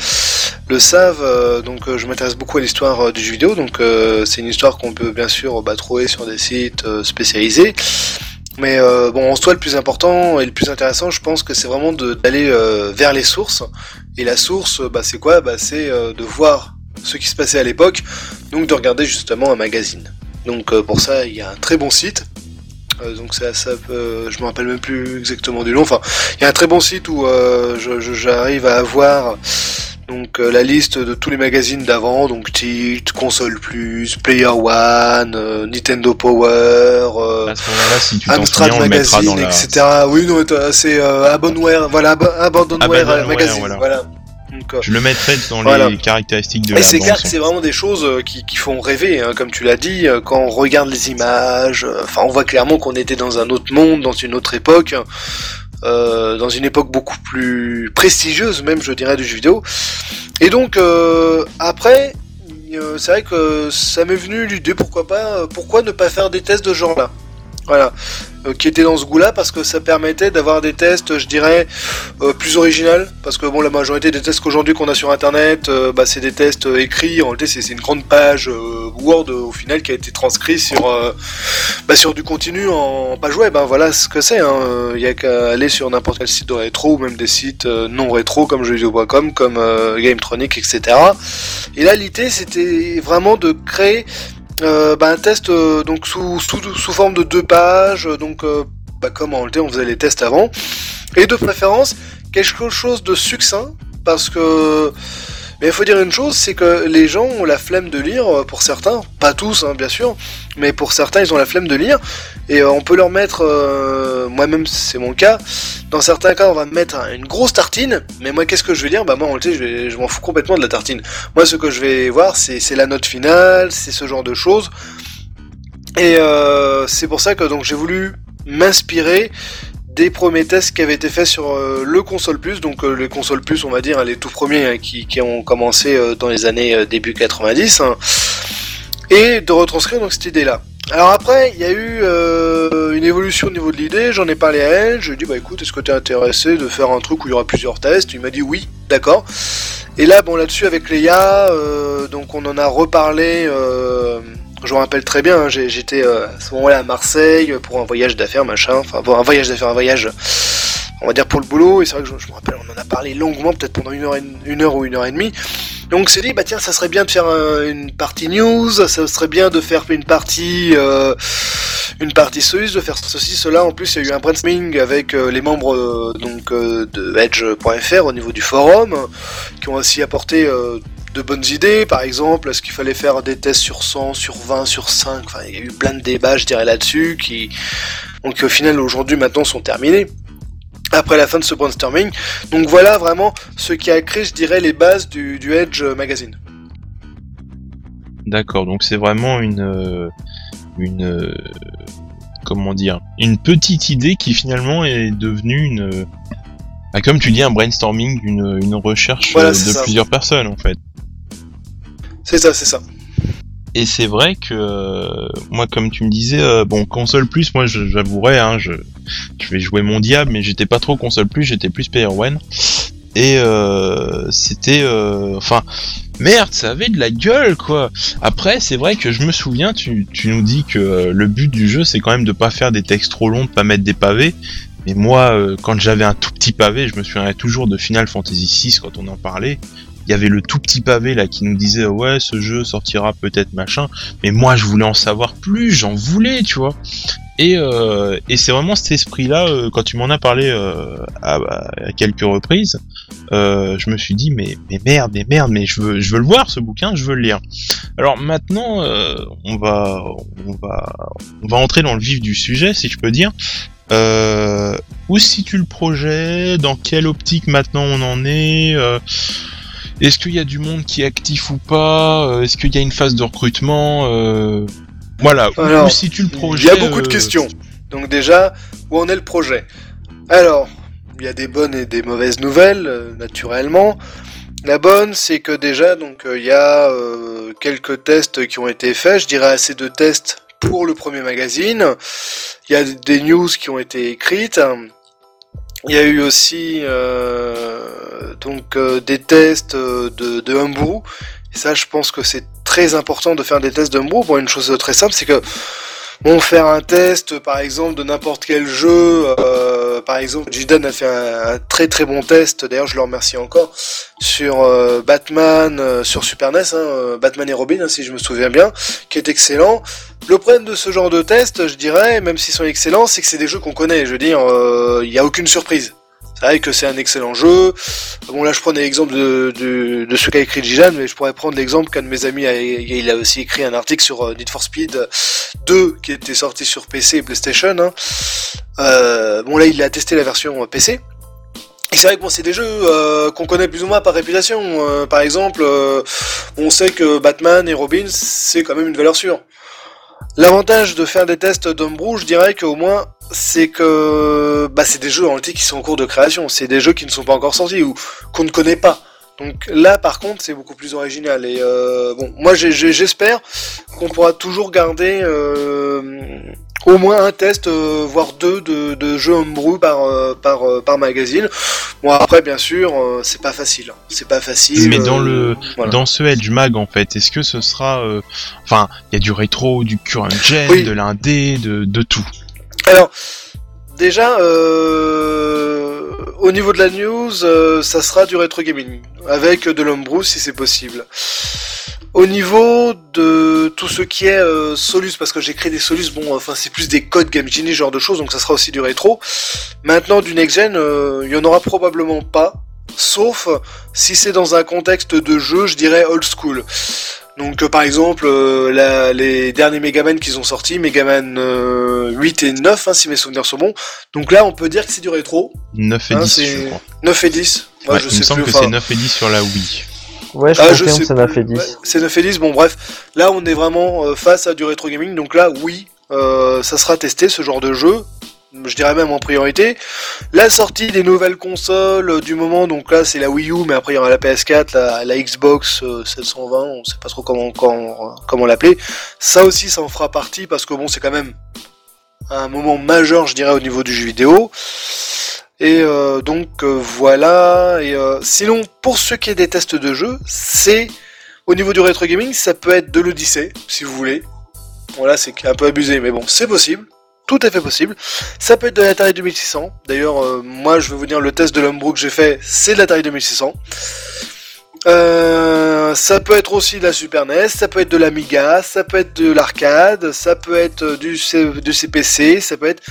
le savent donc je m'intéresse beaucoup à l'histoire du jeu vidéo. Donc c'est une histoire qu'on peut bien sûr bah, trouver sur des sites spécialisés mais euh, bon en soi le plus important et le plus intéressant je pense que c'est vraiment d'aller euh, vers les sources et la source bah, c'est quoi? Bah, c'est euh, de voir ce qui se passait à l'époque, donc de regarder justement un magazine. Donc euh, pour ça, il y a un très bon site. Euh, donc ça, ça je me rappelle même plus exactement du nom. Enfin, il y a un très bon site où euh, j'arrive à avoir donc euh, la liste de tous les magazines d'avant, donc Tilt, Console Plus, Player One, euh, Nintendo Power, euh, si Amstrad souviens, Magazine, la. etc. Oui, non, c'est euh, Abandonware, voilà, Ab- Abandonware Abandonware, Magazine, voilà. voilà. Donc Donc, euh, Je le mettrais dans Voilà. les caractéristiques de et que son. c'est vraiment des choses euh, qui, qui font rêver, hein, comme tu l'as dit, quand on regarde les images, enfin on voit clairement qu'on était dans un autre monde, dans une autre époque, euh, dans une époque beaucoup plus prestigieuse même je dirais du jeu vidéo. Et donc euh, après, euh, c'est vrai que ça m'est venu l'idée pourquoi pas, pourquoi ne pas faire des tests de genre là voilà, Euh, qui étaient dans ce goût-là parce que ça permettait d'avoir des tests, je dirais, euh, plus original. Parce que bon la majorité des tests qu'aujourd'hui qu'on a sur internet euh, bah, c'est des tests écrits. En réalité c'est une grande page Word au final qui a été transcrit sur bah, sur du continu en page web hein, voilà ce que c'est hein. il y a qu'à aller sur n'importe quel site de rétro ou même des sites non rétro comme jeuxvideo.com comme Gametronic etc et là l'idée c'était vraiment de créer euh, bah, un test euh, donc sous, sous, sous forme de deux pages euh, donc euh, bah, comme en réalité on faisait les tests avant. Et de préférence quelque chose de succinct parce que mais il faut dire une chose, c'est que les gens ont la flemme de lire, euh, pour certains, pas tous hein, bien sûr, mais pour certains ils ont la flemme de lire, et euh, on peut leur mettre, euh, moi-même c'est mon cas, dans certains cas on va me mettre un- une grosse tartine, mais moi qu'est-ce que je vais lire? Bah moi en réalité je, je m'en fous complètement de la tartine. Moi ce que je vais voir c'est la note finale, c'est ce genre de choses, et c'est pour ça que donc j'ai voulu m'inspirer des premiers tests qui avaient été faits sur euh, le console plus, donc euh, les consoles plus, on va dire, hein, les tout premiers hein, qui, ont commencé euh, dans les années début 90, hein, et de retranscrire donc cette idée-là. Alors après, il y a eu une évolution au niveau de l'idée, j'en ai parlé à elle, je lui ai dit bah écoute, est-ce que tu es intéressé de faire un truc où il y aura plusieurs tests? Il m'a dit oui, d'accord. Et là, bon là-dessus avec Léa, donc on en a reparlé, je me rappelle très bien, hein, j'étais euh, à ce moment-là à Marseille pour un voyage d'affaires, machin, enfin bon, un voyage d'affaires, un voyage, on va dire pour le boulot, et c'est vrai que je, me rappelle, on en a parlé longuement, peut-être pendant une heure, une heure ou une heure et demie, donc on s'est dit, bah tiens, ça serait bien de faire un- une partie news, ça serait bien de faire une partie, euh, une partie de faire ceci, cela. En plus, il y a eu un brainstorming avec euh, les membres euh, donc euh, de Edge.fr au niveau du forum, euh, qui ont aussi apporté euh, de bonnes idées. Par exemple, est-ce qu'il fallait faire des tests sur 100, sur 20, sur 5 Enfin, il y a eu plein de débats, je dirais, là-dessus, qui, donc au final, aujourd'hui, maintenant, sont terminés. Après la fin de ce brainstorming. Donc voilà vraiment ce qui a créé, je dirais, les bases du, du Edge Magazine. D'accord, donc c'est vraiment une euh, une euh, comment dire une petite idée qui finalement est devenue une euh, bah, comme tu dis un brainstorming, une, une recherche Voilà, de ça. plusieurs personnes en fait. C'est ça, c'est ça. Et c'est vrai que euh, moi, comme tu me disais, euh, bon, console plus, moi, j'avouerais, hein, je, je vais jouer mon diable, mais j'étais pas trop console plus, j'étais plus player one. Et euh, c'était, enfin, merde, ça avait de la gueule, quoi. Après, c'est vrai que je me souviens, tu, tu nous dis que le but du jeu, c'est quand même de pas faire des textes trop longs, de pas mettre des pavés. Mais moi, quand j'avais un tout petit pavé, je me souviens toujours de Final Fantasy VI quand on en parlait il y avait le tout petit pavé là qui nous disait ouais ce jeu sortira peut-être machin mais moi je voulais en savoir plus j'en voulais tu vois. Et, euh, et c'est vraiment cet esprit là quand tu m'en as parlé euh, à, à quelques reprises euh, je me suis dit mais mais merde mais merde mais je veux je veux le voir ce bouquin je veux le lire. Alors maintenant euh, on va on va on va entrer dans le vif du sujet si je peux dire. Euh, où se situe le projet? Dans quelle optique maintenant on en est? Euh, Est-ce qu'il y a du monde qui est actif ou pas Euh, Est-ce qu'il y a une phase de recrutement Euh, Voilà, où- Alors, situe le projet Il y a beaucoup de euh, questions. Donc déjà, où en est le projet? Alors, il y a des bonnes et des mauvaises nouvelles, euh, naturellement. La bonne, c'est que déjà, donc euh, il y a euh, quelques tests qui ont été faits. Je dirais assez de tests pour le premier magazine. Il y a des news qui ont été écrites. Il y a eu aussi euh, donc euh, des tests euh, de, de. Et ça, je pense que c'est très important de faire des tests de Homebrew pour une chose très simple, c'est que Bon, faire un test, par exemple, de n'importe quel jeu. euh, par exemple, Jidan a fait un, très très bon test. D'ailleurs, je le remercie encore sur euh, Batman, euh, sur Super NES, hein, euh, Batman et Robin, hein, si je me souviens bien, qui est excellent. Le problème de ce genre de test, je dirais, même s'ils sont excellents, c'est que c'est des jeux qu'on connaît. Je veux dire, euh, il n'y a aucune surprise. C'est vrai que c'est un excellent jeu. Bon là je prenais l'exemple de, de, de ce qu'a écrit Jijan, mais je pourrais prendre l'exemple qu'un de mes amis a, il a aussi écrit un article sur euh, Need for Speed 2 qui était sorti sur PC et PlayStation. Hein. Euh, bon là il a testé la version PC. Et c'est vrai que bon, c'est des jeux euh, qu'on connaît plus ou moins par réputation. Euh, par exemple, euh, on sait que Batman et Robin, c'est quand même une valeur sûre. L'avantage de faire des tests d'Homebrew, je dirais qu'au moins, c'est que bah, c'est des jeux en réalité qui sont en cours de création. C'est des jeux qui ne sont pas encore sortis ou qu'on ne connaît pas. Donc là, par contre, c'est beaucoup plus original. Et euh, bon, moi, j'espère qu'on pourra toujours garder euh, au moins un test, euh, voire deux de, de jeux homebrew par par par magazine. Bon, après, bien sûr, c'est pas facile. hein. C'est pas facile. Mais dans le- voilà. Dans ce Edge Mag, en fait, est-ce que ce sera... Enfin, il y a du rétro, du current gen, Oui. de l'indé, de, de tout? Alors, déjà, euh, au niveau de la news, euh, ça sera du rétro gaming, avec de l'homebrew si c'est possible. Au niveau de tout ce qui est euh, Solus, parce que j'ai créé des Solus, bon, enfin c'est plus des codes Game Genie, genre de choses, donc ça sera aussi du rétro. Maintenant, du next gen, euh, il y en aura probablement pas, sauf si c'est dans un contexte de jeu, je dirais old school. Donc euh, par exemple, euh, la- les derniers Megaman qu'ils ont sortis, Megaman euh, 8 et 9, hein, si mes souvenirs sont bons. Donc là, on peut dire que c'est du rétro. 9 et Hein, 10, c'est- je crois. 9 et 10. Ouais, Ouais, je il sais me semble plus. que c'est 9 et 10 sur la Wii. Ouais, je Ah, confirme, m'a fait plus. 10. Ouais, c'est 9 et 10. Bon, bref. Là, on est vraiment euh, face à du rétro gaming. Donc là, oui, euh, ça sera testé, ce genre de jeu. Je dirais même en priorité. La sortie des nouvelles consoles euh, du moment, donc là c'est la Wii U, mais après il y aura la PS4, la, Xbox euh, 720, on sait pas trop comment, comment, l'appeler. Ça aussi, ça en fera partie parce que bon, c'est quand même un moment majeur, je dirais, au niveau du jeu vidéo. Et euh, donc euh, voilà. Et euh, sinon, pour ce qui est des tests de jeu, c'est au niveau du rétro gaming, ça peut être de l'Odyssée, si vous voulez. Voilà, c'est un peu abusé, mais bon, c'est possible. Tout à fait possible. Ça peut être de l'Atari 2600. D'ailleurs, euh, moi, je vais vous dire, le test de l'Homebrew que j'ai fait, c'est de l'Atari 2600. Euh, ça peut être aussi de la Super NES, ça peut être de l'Amiga, ça peut être de l'arcade, ça peut être euh, du, du CPC, ça peut être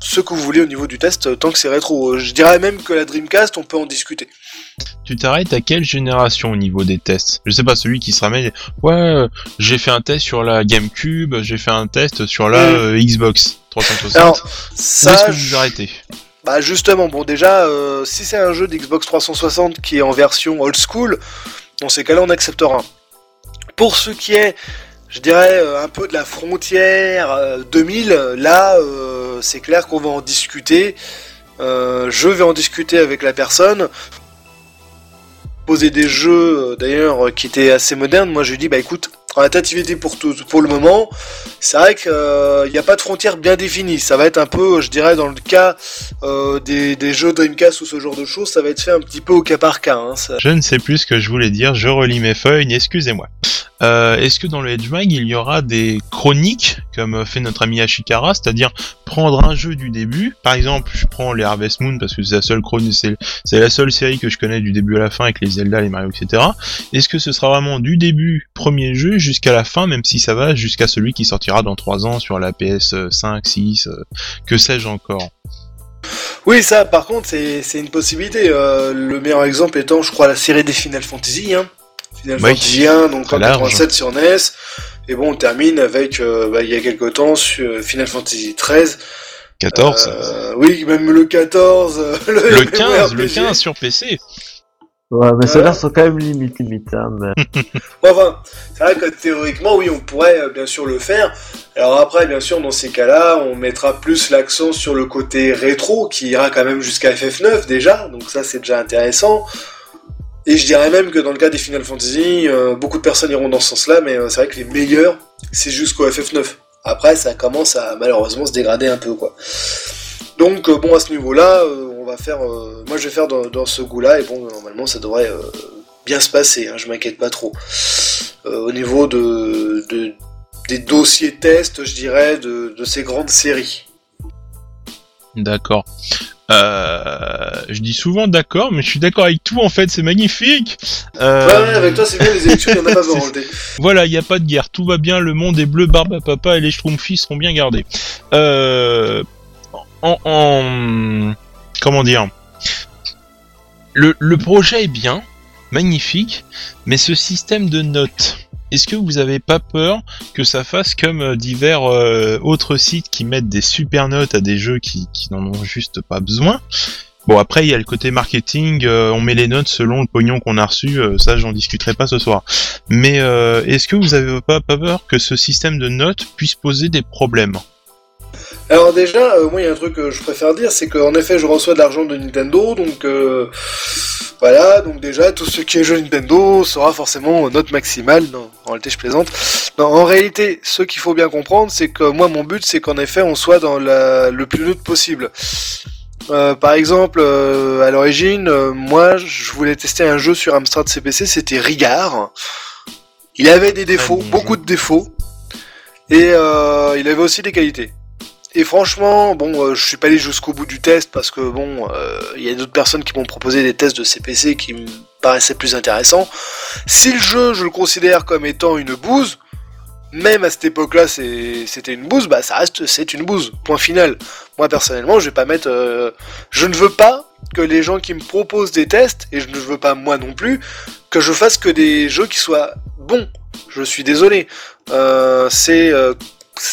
ce que vous voulez au niveau du test, tant que c'est rétro. Je dirais même que la Dreamcast, on peut en discuter. Tu t'arrêtes à quelle génération au niveau des tests? Je sais pas, celui qui se ramène, ouais, euh, j'ai fait un test sur la GameCube, j'ai fait un test sur la euh, Xbox 360. Alors, Où est-ce ça, que vous arrêtez? Bah justement, bon déjà, euh, si c'est un jeu d'Xbox 360 qui est en version old school, dans ces cas-là on acceptera. Pour ce qui est, je dirais, un peu de la frontière euh, 2000, là c'est clair qu'on va en discuter. Euh, je vais en discuter avec la personne. Des jeux euh, d'ailleurs euh, qui étaient assez modernes, moi je lui dis bah écoute, en nativité pour tout, pour le moment, c'est vrai qu'il n'y a pas de frontière bien définie. Ça va être un peu, je dirais, dans le cas euh, des, des jeux Dreamcast ou ce genre de choses, ça va être fait un petit peu au cas par cas. Hein, Je ne sais plus ce que je voulais dire, je relis mes feuilles, excusez-moi. Euh, Est-ce que dans le Edge Mag, il y aura des chroniques, comme fait notre ami Ashikara, c'est-à-dire prendre un jeu du début, par exemple, je prends les Harvest Moon parce que c'est la seule chronique, c'est la seule série que je connais du début à la fin avec les Zelda, les Mario, etc. Est-ce que ce sera vraiment du début, premier jeu, jusqu'à la fin, même si ça va jusqu'à celui qui sortira dans 3 ans sur la PS5, 6, euh, que sais-je encore? Oui, ça, par contre, c'est c'est une possibilité. Euh, le meilleur exemple étant, je crois, la série des Final Fantasy. Hein. Final Oui, Fantasy 1, donc en large. 87 sur NES. Et bon, on termine avec, euh, bah, il y a quelques temps, sur Final Fantasy 13. 14 Euh, oui, même le 14. euh, Le le 15, le MMORPG. 15 sur PC Ouais, mais Ouais. ceux-là sont quand même limite, limite. Hein, mais... Bon, enfin, c'est vrai que théoriquement, oui, on pourrait euh, bien sûr le faire. Alors après, bien sûr, dans ces cas-là, on mettra plus l'accent sur le côté rétro, qui ira quand même jusqu'à FF9 déjà, donc ça c'est déjà intéressant. Et je dirais même que dans le cas des Final Fantasy, euh, beaucoup de personnes iront dans ce sens-là, mais euh, c'est vrai que les meilleurs, c'est jusqu'au FF9. Après, ça commence à malheureusement se dégrader un peu, quoi. Donc euh, bon, à ce niveau-là, on va faire, moi je vais faire dans, ce goût-là, et bon, normalement ça devrait bien se passer, hein, je m'inquiète pas trop. Au niveau de, de- des dossiers tests, je dirais, de ces grandes séries. D'accord. Euh, je dis souvent d'accord, mais je suis d'accord avec tout en fait, c'est magnifique. Euh, Ouais, ouais, avec toi c'est bien, les élections, il n'y en a pas c'est- besoin de Voilà, il n'y a pas de guerre, tout va bien, le monde est bleu, barbe à papa et les schtroumpfis seront bien gardés. Euh, en, en- comment dire? Le, le projet est bien, magnifique, mais ce système de notes, est-ce que vous avez pas peur que ça fasse comme euh, divers euh, autres sites qui mettent des super notes à des jeux qui, n'en ont juste pas besoin? Bon après il y a le côté marketing, euh, on met les notes selon le pognon qu'on a reçu, ça j'en discuterai pas ce soir. Mais est-ce que vous avez pas peur que ce système de notes puisse poser des problèmes? Alors déjà, moi il y a un truc que je préfère dire, c'est qu'en effet je reçois de l'argent de Nintendo, donc voilà, donc déjà tout ce qui est jeu Nintendo sera forcément note maximale, non, en réalité je plaisante. Non, en réalité, ce qu'il faut bien comprendre, c'est que moi mon but c'est qu'en effet on soit dans la, le plus neutre possible. Euh, par exemple, euh, à l'origine, euh, moi, je voulais tester un jeu sur Amstrad CPC, c'était Rigard. Il avait des défauts, beaucoup de défauts, et il avait aussi des qualités. Et franchement, bon, je suis pas allé jusqu'au bout du test parce que bon, il y a d'autres personnes qui m'ont proposé des tests de CPC qui me paraissaient plus intéressants. Si le jeu, je le considère comme étant une bouse, même à cette époque-là, c'était une bouse, bah ça reste, c'est une bouse. Point final. Moi personnellement, je vais pas mettre, euh, je ne veux pas que les gens qui me proposent des tests, et je ne veux pas moi non plus, que je fasse que des jeux qui soient bons. Je suis désolé. Euh, c'est euh,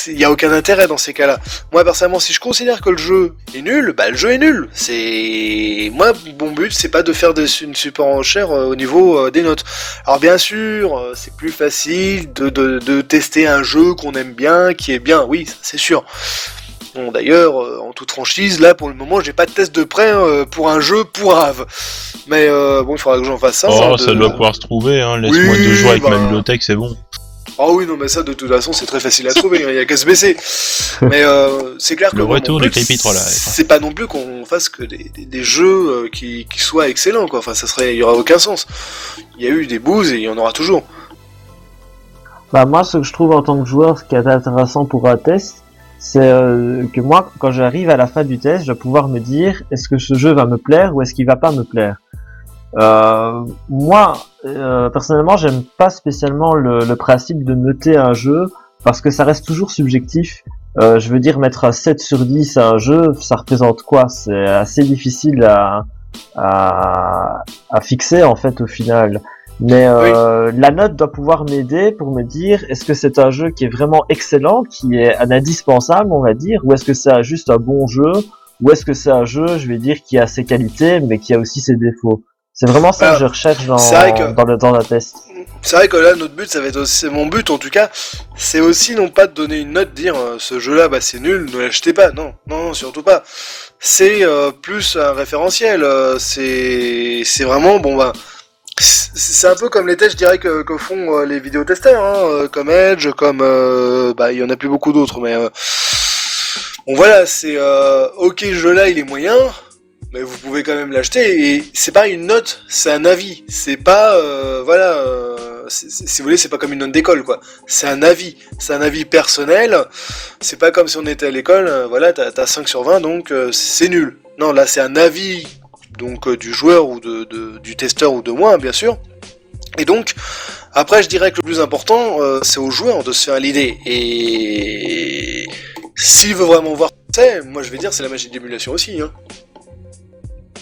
il n'y a aucun intérêt dans ces cas-là. Moi personnellement, si je considère que le jeu est nul, bah le jeu est nul. C'est moi mon but, c'est pas de faire une super enchère euh, au niveau euh, des notes. Alors bien sûr, euh, c'est plus facile de, de, tester un jeu qu'on aime bien, qui est bien, oui, c'est sûr. Bon, d'ailleurs, en toute franchise, là pour le moment, j'ai pas de test de prêt pour un jeu pour Ave. Mais bon, il faudra que j'en fasse ça. Oh, ça, doit pouvoir se trouver. Hein. Laisse-moi deux jours avec ma bah. bibliothèque, c'est bon. Ah oui, non, mais ça, de toute façon, c'est très facile à trouver, il n'y a qu'à se baisser. Mais euh, c'est clair que... Le retour de C'est pas non plus qu'on fasse que des, des, jeux euh, qui, qui, soient excellents, quoi. Enfin, ça serait... Il y aura aucun sens. Il y a eu des bouses et il y en aura toujours. Bah moi, ce que je trouve en tant que joueur, ce qui est intéressant pour un test, c'est euh, que moi, quand j'arrive à la fin du test, je vais pouvoir me dire, est-ce que ce jeu va me plaire ou est-ce qu'il va pas me plaire? Euh, moi, euh, personnellement, j'aime pas spécialement le, le, principe de noter un jeu parce que ça reste toujours subjectif. Euh, je veux dire, mettre 7 sur 10 à un jeu, ça représente quoi? C'est assez difficile à, à, à, fixer en fait au final. Mais euh, la note doit pouvoir m'aider pour me dire est-ce que c'est un jeu qui est vraiment excellent, qui est un indispensable, on va dire, ou est-ce que c'est juste un bon jeu, ou est-ce que c'est un jeu, je vais dire, qui a ses qualités mais qui a aussi ses défauts? C'est vraiment ça que je recherche dans, dans, le, dans la test. C'est vrai que là, notre but, ça va être aussi, mon but en tout cas, c'est aussi non pas de donner une note, dire euh, ce jeu-là, bah c'est nul, ne l'achetez pas. Non, non, surtout pas. C'est euh, plus un référentiel. Euh, c'est, c'est vraiment bon bah. C'est un peu comme les tests, je dirais, que, que font les vidéotesteurs, hein, comme Edge, comme bah il y en a plus beaucoup d'autres, mais bon voilà, c'est ok, ce jeu-là, il est moyen mais vous pouvez quand même l'acheter et c'est pas une note, c'est un avis. C'est pas euh, voilà, euh, si vous voulez, c'est pas comme une note d'école quoi. C'est un avis, c'est un avis personnel. C'est pas comme si on était à l'école, euh, voilà, t'as as 5 sur 20 donc c'est nul. Non, là c'est un avis donc du joueur ou de, du testeur ou de moi bien sûr. Et donc après, je dirais que le plus important, c'est au joueur de se faire l'idée et s'il veut vraiment voir moi je vais dire c'est la magie d'émulation aussi. Hein.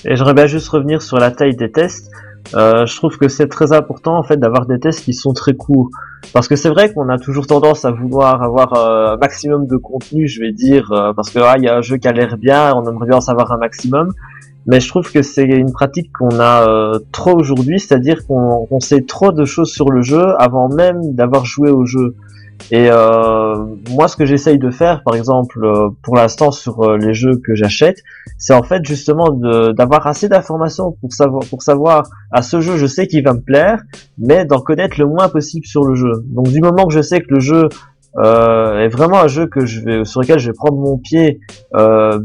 Et j'aimerais bien juste revenir sur la taille des tests. Euh, je trouve que c'est très important en fait d'avoir des tests qui sont très courts. Parce que c'est vrai qu'on a toujours tendance à vouloir avoir euh, un maximum de contenu je vais dire euh, parce que ah, il y a un jeu qui a l'air bien on aimerait bien en savoir un maximum. Mais je trouve que c'est une pratique qu'on a trop aujourd'hui c'est-à-dire qu'on sait trop de choses sur le jeu avant même d'avoir joué au jeu et euh, moi, ce que j'essaye de faire, par exemple, euh, pour l'instant sur euh, les jeux que j'achète, c'est en fait justement d'avoir assez d'informations pour savoir, pour savoir à ce jeu, je sais qu'il va me plaire, mais d'en connaître le moins possible sur le jeu. Donc du moment que je sais que le jeu euh, est vraiment un jeu que je vais, sur lequel je vais prendre mon pied,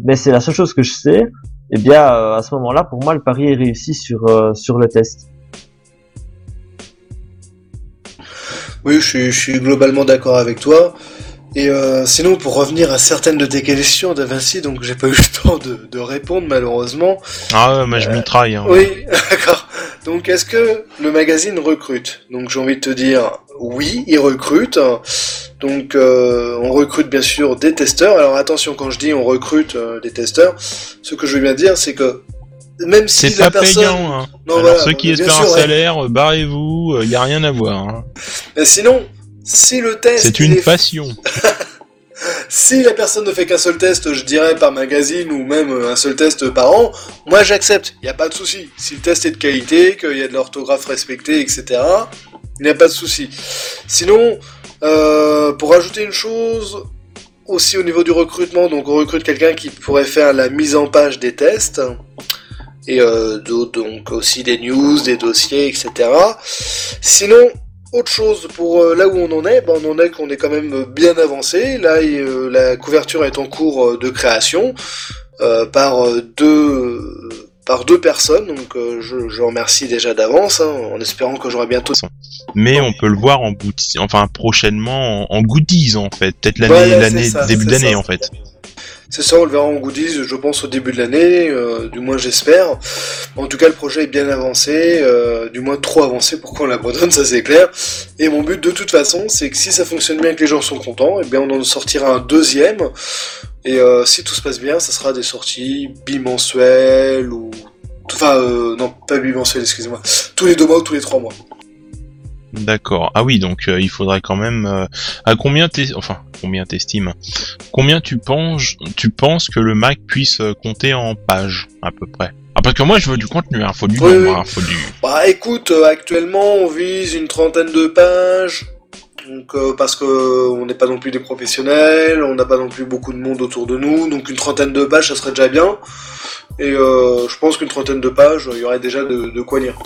mais c'est la seule chose que je sais, eh bien à ce moment-là, pour moi, le pari est réussi sur sur le test. Oui, je suis, globalement d'accord avec toi. Et euh, sinon, pour revenir à certaines de tes questions, Davinci, donc j'ai pas eu le temps de, répondre malheureusement. Ah ouais, mais je m'y traille. Hein. Oui, d'accord. Donc, est-ce que le magazine recrute? Donc, j'ai envie de te dire, oui, il recrute. Donc, euh, on recrute bien sûr des testeurs. Alors, attention, quand je dis on recrute euh, des testeurs, ce que je veux bien dire, c'est que même si c'est pas payant. Hein. Alors ceux qui espèrent un salaire, barrez-vous, il euh, y a rien à voir. Hein. Mais sinon, si le test c'est une passion. si la personne ne fait qu'un seul test, je dirais par magazine ou même un seul test par an, moi j'accepte, il n'y a pas de souci. Si le test est de qualité, qu'il y a de l'orthographe respectée, etc., il n'y a pas de souci. Sinon, euh, pour ajouter une chose, aussi au niveau du recrutement, donc on recrute quelqu'un qui pourrait faire la mise en page des tests et euh, donc aussi des news, des dossiers, etc. Sinon, autre chose pour euh, là où on en est, ben, on en est qu'on est quand même bien avancé. Là, euh, la couverture est en cours euh, de création par deux par deux personnes, donc je, je, remercie déjà d'avance, hein, en espérant que j'aurai bientôt. Mais on peut le voir en enfin prochainement en, goodies en fait, peut-être l'année, l'année début d'année en fait. C'est ça, on le verra en goodies, je pense, au début de l'année, euh, du moins j'espère. En tout cas, le projet est bien avancé, euh, du moins trop avancé pour qu'on l'abandonne, ça c'est clair. Et mon but de toute façon, c'est que si ça fonctionne bien, que les gens sont contents, et eh bien on en sortira un deuxième. Et euh, si tout se passe bien, ça sera des sorties bimensuelles ou... Enfin, non, pas bimensuelles, excusez-moi. Tous les deux mois ou tous les trois mois. D'accord. Ah oui, donc il faudrait quand même. à combien t'es, enfin, combien t'estimes Combien tu penses, tu penses que le Mac puisse euh, compter en pages, à peu près? Ah, parce que moi je veux du contenu, hein, faut du nombre, hein, faut du... Bah écoute, euh, actuellement on vise une trentaine de pages, donc euh, parce que on n'est pas non plus des professionnels, on n'a pas non plus beaucoup de monde autour de nous, donc une trentaine de pages ça serait déjà bien. Et je pense qu'une trentaine de pages, il y aurait déjà de, de quoi lire.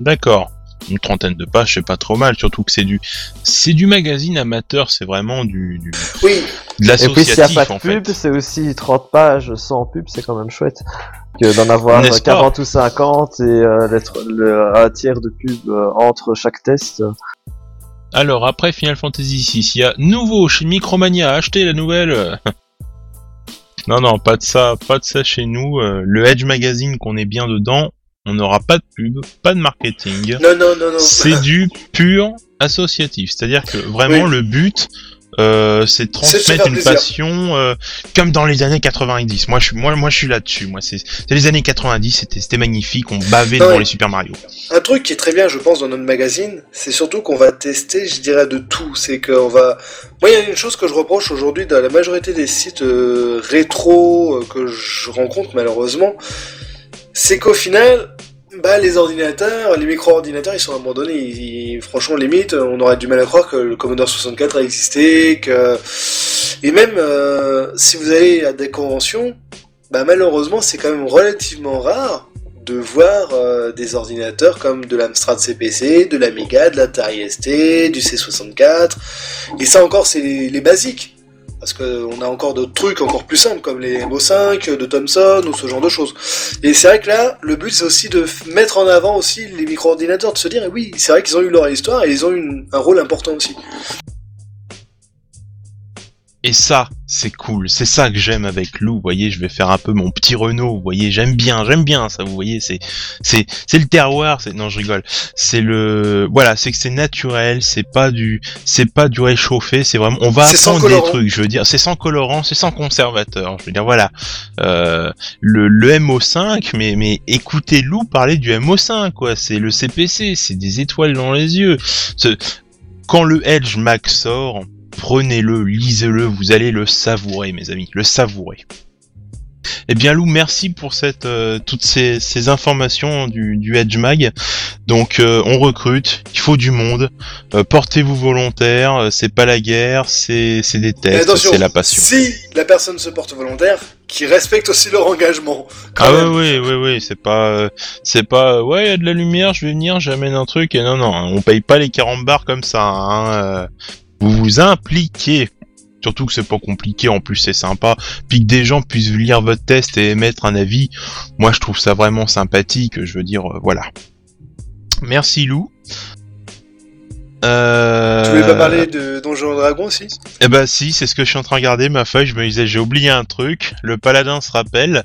D'accord une trentaine de pages, c'est pas trop mal, surtout que c'est du, c'est du magazine amateur, c'est vraiment du, du oui. de l'associatif Et puis s'il n'y a pas de pub, c'est aussi 30 pages sans pub, c'est quand même chouette. Que d'en avoir 40 ou 50 et euh, le, un tiers de pub euh, entre chaque test. Alors après Final Fantasy 6, il y a nouveau chez Micromania, achetez la nouvelle. non non, pas de ça, pas de ça chez nous. Euh, le Edge Magazine qu'on est bien dedans, on n'aura pas de pub, pas de marketing. Non, non, non, non. C'est du pur associatif. C'est-à-dire que vraiment le but, euh, c'est de transmettre une passion euh, comme dans les années 90. Moi, je suis, moi, moi, je suis là-dessus. Moi, c'est les années 90. C'était, magnifique. On bavait dans les Super Mario. Un truc qui est très bien, je pense, dans notre magazine, c'est surtout qu'on va tester, je dirais, de tout. C'est qu'on va. Moi, il y a une chose que je reproche aujourd'hui dans la majorité des sites euh, rétro euh, que je rencontre malheureusement c'est qu'au final, bah, les ordinateurs, les micro-ordinateurs, ils sont abandonnés. franchement, limite, on aurait du mal à croire que le Commodore 64 a existé, que... Et même, euh, si vous allez à des conventions, bah, malheureusement, c'est quand même relativement rare de voir euh, des ordinateurs comme de l'Amstrad CPC, de l'Amiga, de l'Atari ST, du C64. Et ça encore, c'est les basiques. Parce qu'on a encore d'autres trucs encore plus simples, comme les MO5 de Thomson ou ce genre de choses. Et c'est vrai que là, le but c'est aussi de mettre en avant aussi les micro-ordinateurs, de se dire, oui, c'est vrai qu'ils ont eu leur histoire et ils ont eu un rôle important aussi. Et ça, c'est cool. C'est ça que j'aime avec Lou. Vous voyez, je vais faire un peu mon petit Renault. Vous voyez, j'aime bien, j'aime bien ça. Vous voyez, c'est, c'est, c'est le terroir. C'est, non, je rigole. C'est le, voilà, c'est que c'est naturel. C'est pas du, c'est pas du réchauffé. C'est vraiment, on va apprendre des trucs. Je veux dire, c'est sans colorant, c'est sans conservateur. Je veux dire, voilà, euh, le, le MO5, mais, mais écoutez Lou parler du MO5, quoi. C'est le CPC. C'est des étoiles dans les yeux. Quand le Edge Max sort, prenez-le, lisez-le, vous allez le savourer, mes amis, le savourer. Eh bien Lou, merci pour cette euh, toutes ces, informations du, du, Edge Mag. Donc euh, on recrute, il faut du monde. Euh, portez-vous volontaire, c'est pas la guerre, c'est des tests, c'est la passion. Si la personne se porte volontaire, qui respecte aussi leur engagement. ah oui oui oui oui, c'est pas c'est pas ouais, il y a de la lumière, je vais venir, j'amène un truc et non non, on paye pas les 40 bars comme ça hein, vous vous impliquez. Surtout que c'est pas compliqué, en plus c'est sympa. Puis que des gens puissent lire votre test et émettre un avis. Moi je trouve ça vraiment sympathique, je veux dire, euh, voilà. Merci Lou. Euh... Tu voulais pas parler de Donjons Dragon aussi Eh bah si, c'est ce que je suis en train de regarder, ma feuille, je me disais j'ai oublié un truc, le paladin se rappelle.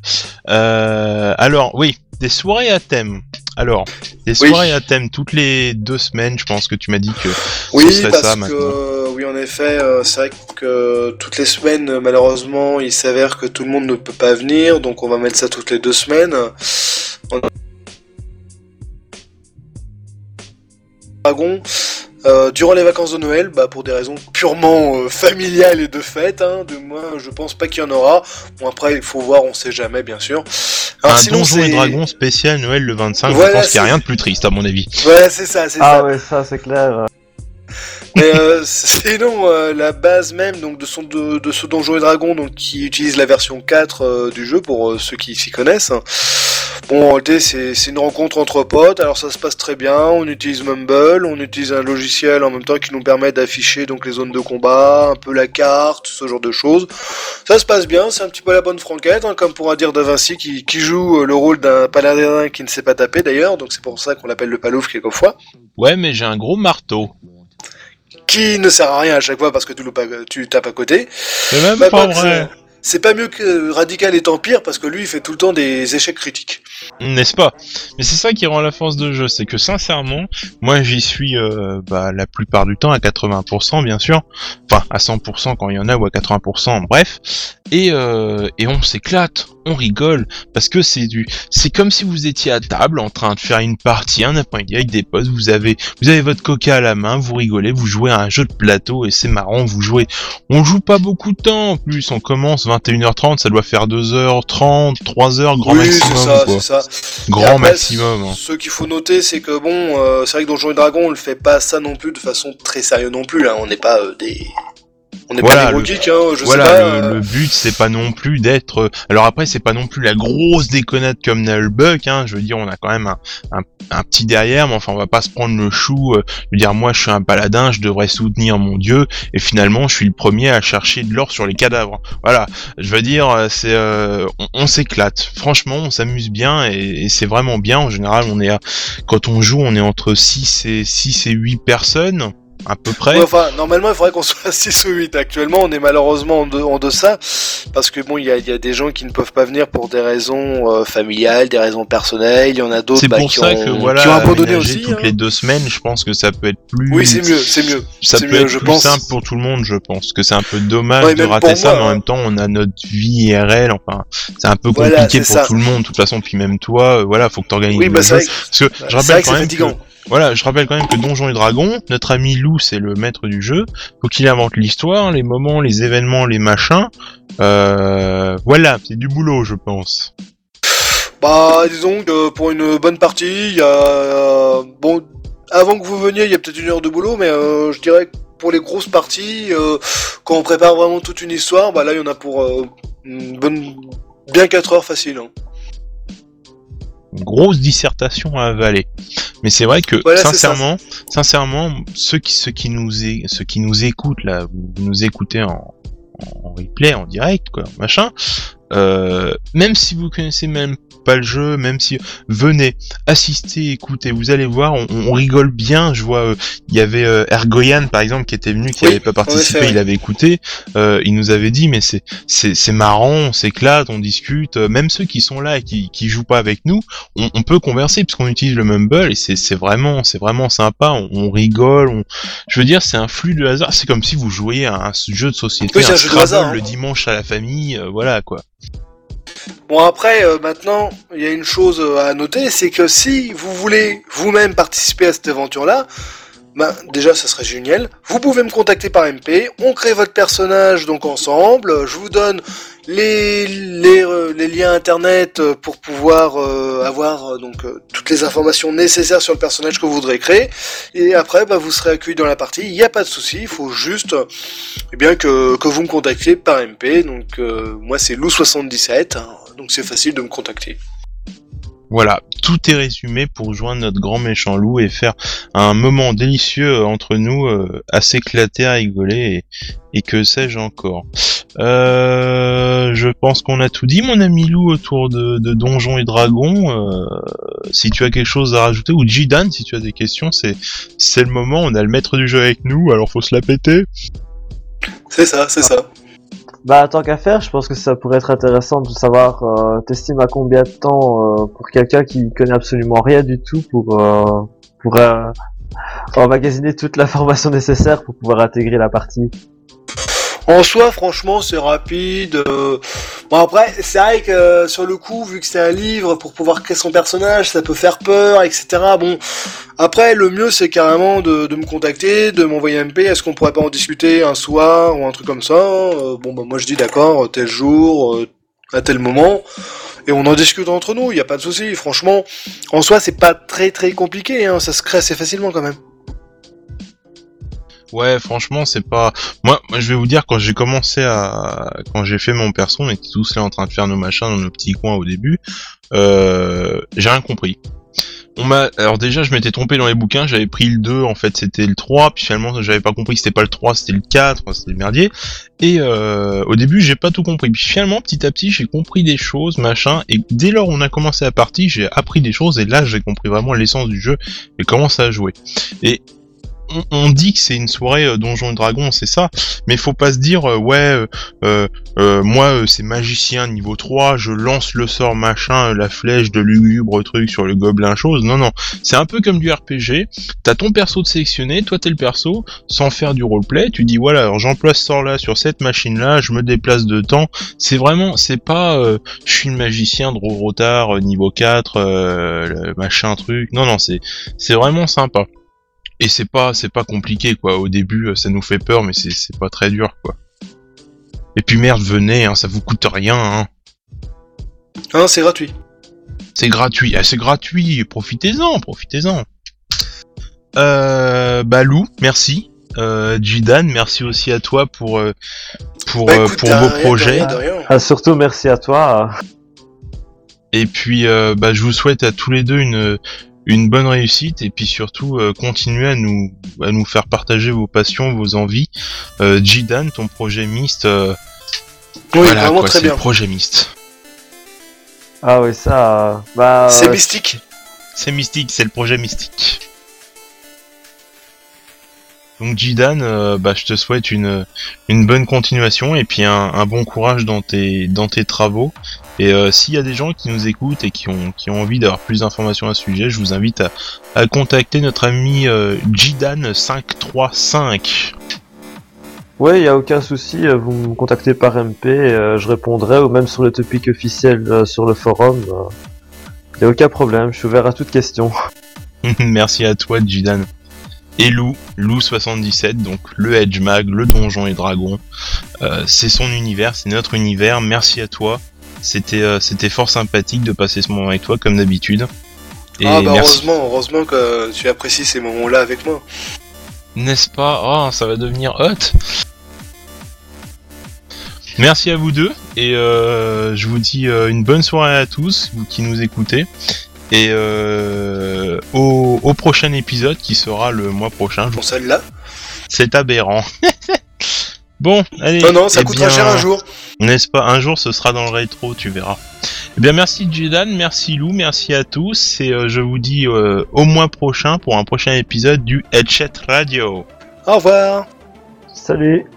Euh... Alors oui, des soirées à thème. Alors, des soirées à thème toutes les deux semaines, je pense que tu m'as dit que oui, ce serait parce ça que, maintenant. Oui, en effet, euh, c'est vrai que toutes les semaines, malheureusement, il s'avère que tout le monde ne peut pas venir, donc on va mettre ça toutes les deux semaines. Dragon, euh, durant les vacances de Noël, bah, pour des raisons purement euh, familiales et de fête. Hein, de moi, je pense pas qu'il y en aura. Bon, après, il faut voir, on sait jamais, bien sûr. un sinon, Donjon et Dragon spécial Noël le 25, Voilà, je pense qu'il n'y a rien de plus triste à mon avis. Ouais, c'est ça, c'est Ah ça. ouais, ça c'est clair. Mais euh, euh, la base même donc de, ce Donjon et Dragon, donc qui utilise la version 4 euh, du jeu pour euh, ceux qui s'y connaissent. Bon, en réalité, c'est une rencontre entre potes. Alors ça se passe très bien. On utilise Mumble, on utilise un logiciel en même temps qui nous permet d'afficher donc les zones de combat, un peu la carte, ce genre de choses. Ça se passe bien. C'est un petit peu la bonne franquette, hein, comme pourra dire Da Vinci qui, qui joue le rôle d'un paladin qui ne sait pas taper d'ailleurs. Donc c'est pour ça qu'on l'appelle le palouf quelquefois. Ouais, mais j'ai un gros marteau. Qui ne sert à rien à chaque fois parce que tu, loupes à- tu tapes à côté. C'est même Bah, pas Box, vrai. C'est pas mieux que Radical et Empire parce que lui il fait tout le temps des échecs critiques. N'est-ce pas? Mais c'est ça qui rend la force de jeu, c'est que sincèrement, moi j'y suis euh, bah, la plupart du temps à 80% bien sûr, enfin à 100% quand il y en a ou à 80%, bref, et euh, et on s'éclate, on rigole parce que c'est du, c'est comme si vous étiez à table en train de faire une partie un après-midi avec des potes, vous avez vous avez votre coca à la main, vous rigolez, vous jouez à un jeu de plateau et c'est marrant, vous jouez, on joue pas beaucoup de temps en plus, on commence 21h30, ça doit faire 2h30, 3h grand oui, maximum c'est ça, quoi. c'est ça. Grand après, maximum. hein. Ce qu'il faut noter, c'est que bon, euh, c'est vrai que Donjons et Dragons, on le fait pas ça non plus de façon très sérieuse non plus. Là, on n'est pas euh, des, on n'est Voilà, pas des le- gros geeks, hein. Je voilà, sais pas. le, euh, le but c'est pas non plus d'être. euh, Alors après, c'est pas non plus la grosse déconnade comme Nullbuck, hein. Je veux dire, on a quand même un, un, un petit derrière, mais enfin, on va pas se prendre le chou. euh, je veux dire, moi, je suis un paladin, je devrais soutenir mon dieu, et finalement, je suis le premier à chercher de l'or sur les cadavres. Voilà, je veux dire, euh, c'est, euh, on, on s'éclate. Franchement, on s'amuse bien, et, et c'est vraiment bien. En général, on est, à- quand on joue, on est entre 6 et 6 et 8 personnes. À peu près. ouais, enfin, normalement, il faudrait qu'on soit à 6 ou 8. Actuellement, on est malheureusement en, de- en deçà. Parce que bon, il y a, il y a des gens qui ne peuvent pas venir pour des raisons euh, familiales, des raisons personnelles. Il y en a d'autres C'est bah, pour qui, ça ont, que voilà, qui ont abandonné aussi. toutes hein. les deux semaines, je pense que ça peut être plus. Oui, c'est mieux, c'est mieux. Ça peut mieux, être je plus pense. simple pour tout le monde, je pense. Que c'est un peu dommage Ouais, de rater ça, moi, mais en hein. même temps, on a notre vie IRL. Enfin, c'est un peu compliqué pour ça. tout le monde. De toute façon, puis même toi, euh, voilà, faut que t'organises Oui, le bah Parce que je rappelle quand même voilà, je rappelle quand même que Donjons et Dragons, notre ami Lou, c'est le maître du jeu. Faut qu'il invente l'histoire, les moments, les événements, les machins. Euh, voilà, c'est du boulot, je pense. Bah, disons que pour une bonne partie, il y a... euh, bon, avant que vous veniez, il y a peut-être une heure de boulot, mais euh, je dirais que pour les grosses parties, euh, quand on prépare vraiment toute une histoire, bah là, il y en a pour une bonne... bien 4 heures facile. hein. Grosse dissertation à avaler. Mais c'est vrai que Voilà, sincèrement, sincèrement, ceux qui ceux qui nous é- ceux qui nous écoutent là, vous vous nous écoutez en, en replay, en direct, quoi, machin. Euh, même si vous connaissez même pas le jeu, même si venez assister, écoutez, vous allez voir, on, on rigole bien. Je vois, euh, il y avait euh, Ergoyan par exemple qui était venu, qui Oui, n'avait pas participé, oui. il avait écouté. Euh, il nous avait dit, mais c'est c'est c'est marrant, on s'éclate, on discute. Même ceux qui sont là et qui qui jouent pas avec nous, on, on peut converser puisqu'on utilise le Mumble et c'est c'est vraiment c'est vraiment sympa. On, on rigole. On... Je veux dire, c'est un flux de hasard. C'est comme si vous jouiez à un jeu de société, Oui, un jeu de hasard, hein. le dimanche à la famille. euh, voilà quoi. Bon après, euh, maintenant, il y a une chose euh, à noter, c'est que si vous voulez vous-même participer à cette aventure-là, ben, déjà, ça serait génial. Vous pouvez me contacter par MP, on crée votre personnage donc ensemble, je vous donne les, les, euh, les liens internet euh, pour pouvoir euh, avoir euh, donc euh, toutes les informations nécessaires sur le personnage que vous voudrez créer, et après, bah, vous serez accueilli dans la partie, il n'y a pas de souci, il faut juste euh, eh bien que, que vous me contactiez par MP, donc euh, moi c'est Lou77, hein, donc c'est facile de me contacter. Voilà, tout est résumé pour joindre notre grand méchant loup et faire un moment délicieux entre nous, euh, à s'éclater, à rigoler et, et que sais-je encore. Euh, je pense qu'on a tout dit, mon ami loup, autour de, de Donjons et Dragons. Euh, si tu as quelque chose à rajouter, ou Jidan, si tu as des questions, c'est c'est le moment. On a le maître du jeu avec nous, alors faut se la péter. C'est ça, c'est ça. Bah, tant qu'à faire, je pense que ça pourrait être intéressant de savoir, euh, t'estimes à combien de temps euh, pour quelqu'un qui connaît absolument rien du tout pour, euh, pour euh, emmagasiner toute l'information nécessaire pour pouvoir intégrer la partie. En soi, franchement, c'est rapide. euh. Bon après, c'est vrai que euh, sur le coup, vu que c'est un livre pour pouvoir créer son personnage, ça peut faire peur, etc. Bon, après, le mieux, c'est carrément de, de me contacter, de m'envoyer un MP. Est-ce qu'on pourrait pas en discuter un soir ou un truc comme ça Euh, Bon, bah moi je dis d'accord, tel jour, à tel moment. Et on en discute entre nous, il n'y a pas de souci. Franchement, en soi, c'est pas très très compliqué, hein, ça se crée assez facilement quand même. Ouais, franchement, c'est pas. Moi, je vais vous dire, quand j'ai commencé à. Quand j'ai fait mon perso, on était tous là en train de faire nos machins dans nos petits coins au début. Euh... J'ai rien compris. On m'a. Alors, déjà, je m'étais trompé dans les bouquins, j'avais pris le 2, en fait, c'était le 3, puis finalement, j'avais pas compris que c'était pas le 3, c'était le 4, c'était le merdier. Et euh... au début, j'ai pas tout compris. Puis finalement, petit à petit, j'ai compris des choses, machin, et dès lors on a commencé à partie, j'ai appris des choses, et là, j'ai compris vraiment l'essence du jeu et comment ça a joué. Et on, dit que c'est une soirée euh, Donjons et Dragons, c'est ça, mais faut pas se dire euh, ouais, euh, euh, euh, moi c'est magicien niveau 3, je lance le sort machin, la flèche de lugubre truc sur le gobelin chose. Non non, c'est un peu comme du RPG. T'as ton perso de sélectionner, toi t'es le perso, sans faire du roleplay. Tu dis voilà, alors j'emploie ce sort là sur cette machine là, je me déplace de temps. C'est vraiment, c'est pas, je suis le magicien de Rotard niveau 4, euh, le machin truc. Non non, c'est c'est vraiment sympa. Et c'est pas c'est pas compliqué quoi. Au début, euh, ça nous fait peur, mais c'est c'est pas très dur quoi. Et puis merde, venez, hein, ça vous coûte rien. Hein. Hein, c'est gratuit. C'est gratuit. Ah, c'est gratuit. Profitez-en, profitez-en. Euh, bah Lou, merci. Euh, Jidan, merci aussi à toi pour euh, pour Bah, écoute, pour vos rien, de projets. rien, de rien. Ah, surtout merci à toi. Et puis, euh, bah, je vous souhaite à tous les deux une une bonne réussite et puis surtout euh, continuez à nous à nous faire partager vos passions, vos envies. Euh, Jidan, ton projet Myst, euh, Oui, voilà vraiment quoi, très c'est le bien. projet Myst. Ah oui, ça. euh, Bah. C'est euh, mystique. C'est mystique, c'est le projet mystique. Donc Jidan, euh, bah, je te souhaite une, une bonne continuation et puis un, un bon courage dans tes, dans tes travaux. Et euh, s'il y a des gens qui nous écoutent et qui ont, qui ont envie d'avoir plus d'informations à ce sujet, je vous invite à, à contacter notre ami euh, Jidan535. Ouais, y a aucun souci. euh, Vous me contactez par MP, euh, je répondrai, ou même sur le topic officiel euh, sur le forum. euh, y a aucun problème. Je suis ouvert à toute question. Merci à toi Jidan. Et Lou, Lou77, donc le Edge Mag, le Donjon et Dragon. Euh, c'est son univers, c'est notre univers. Merci à toi. C'était euh, c'était fort sympathique de passer ce moment avec toi comme d'habitude. Et ah bah merci. heureusement, heureusement que tu apprécies ces moments-là avec moi. N'est-ce pas? Oh, ça va devenir hot. Merci à vous deux et euh, je vous dis une bonne soirée à tous vous qui nous écoutez et euh, au, au prochain épisode qui sera le mois prochain. Bon, celle-là. C'est aberrant. bon, allez. Non, non, ça eh coûtera bien, cher un jour. N'est-ce pas? Un jour, ce sera dans le rétro, tu verras. Eh bien, merci Jedan, merci Lou, merci à tous et euh, je vous dis euh, au mois prochain pour un prochain épisode du Headset Radio. Au revoir. Salut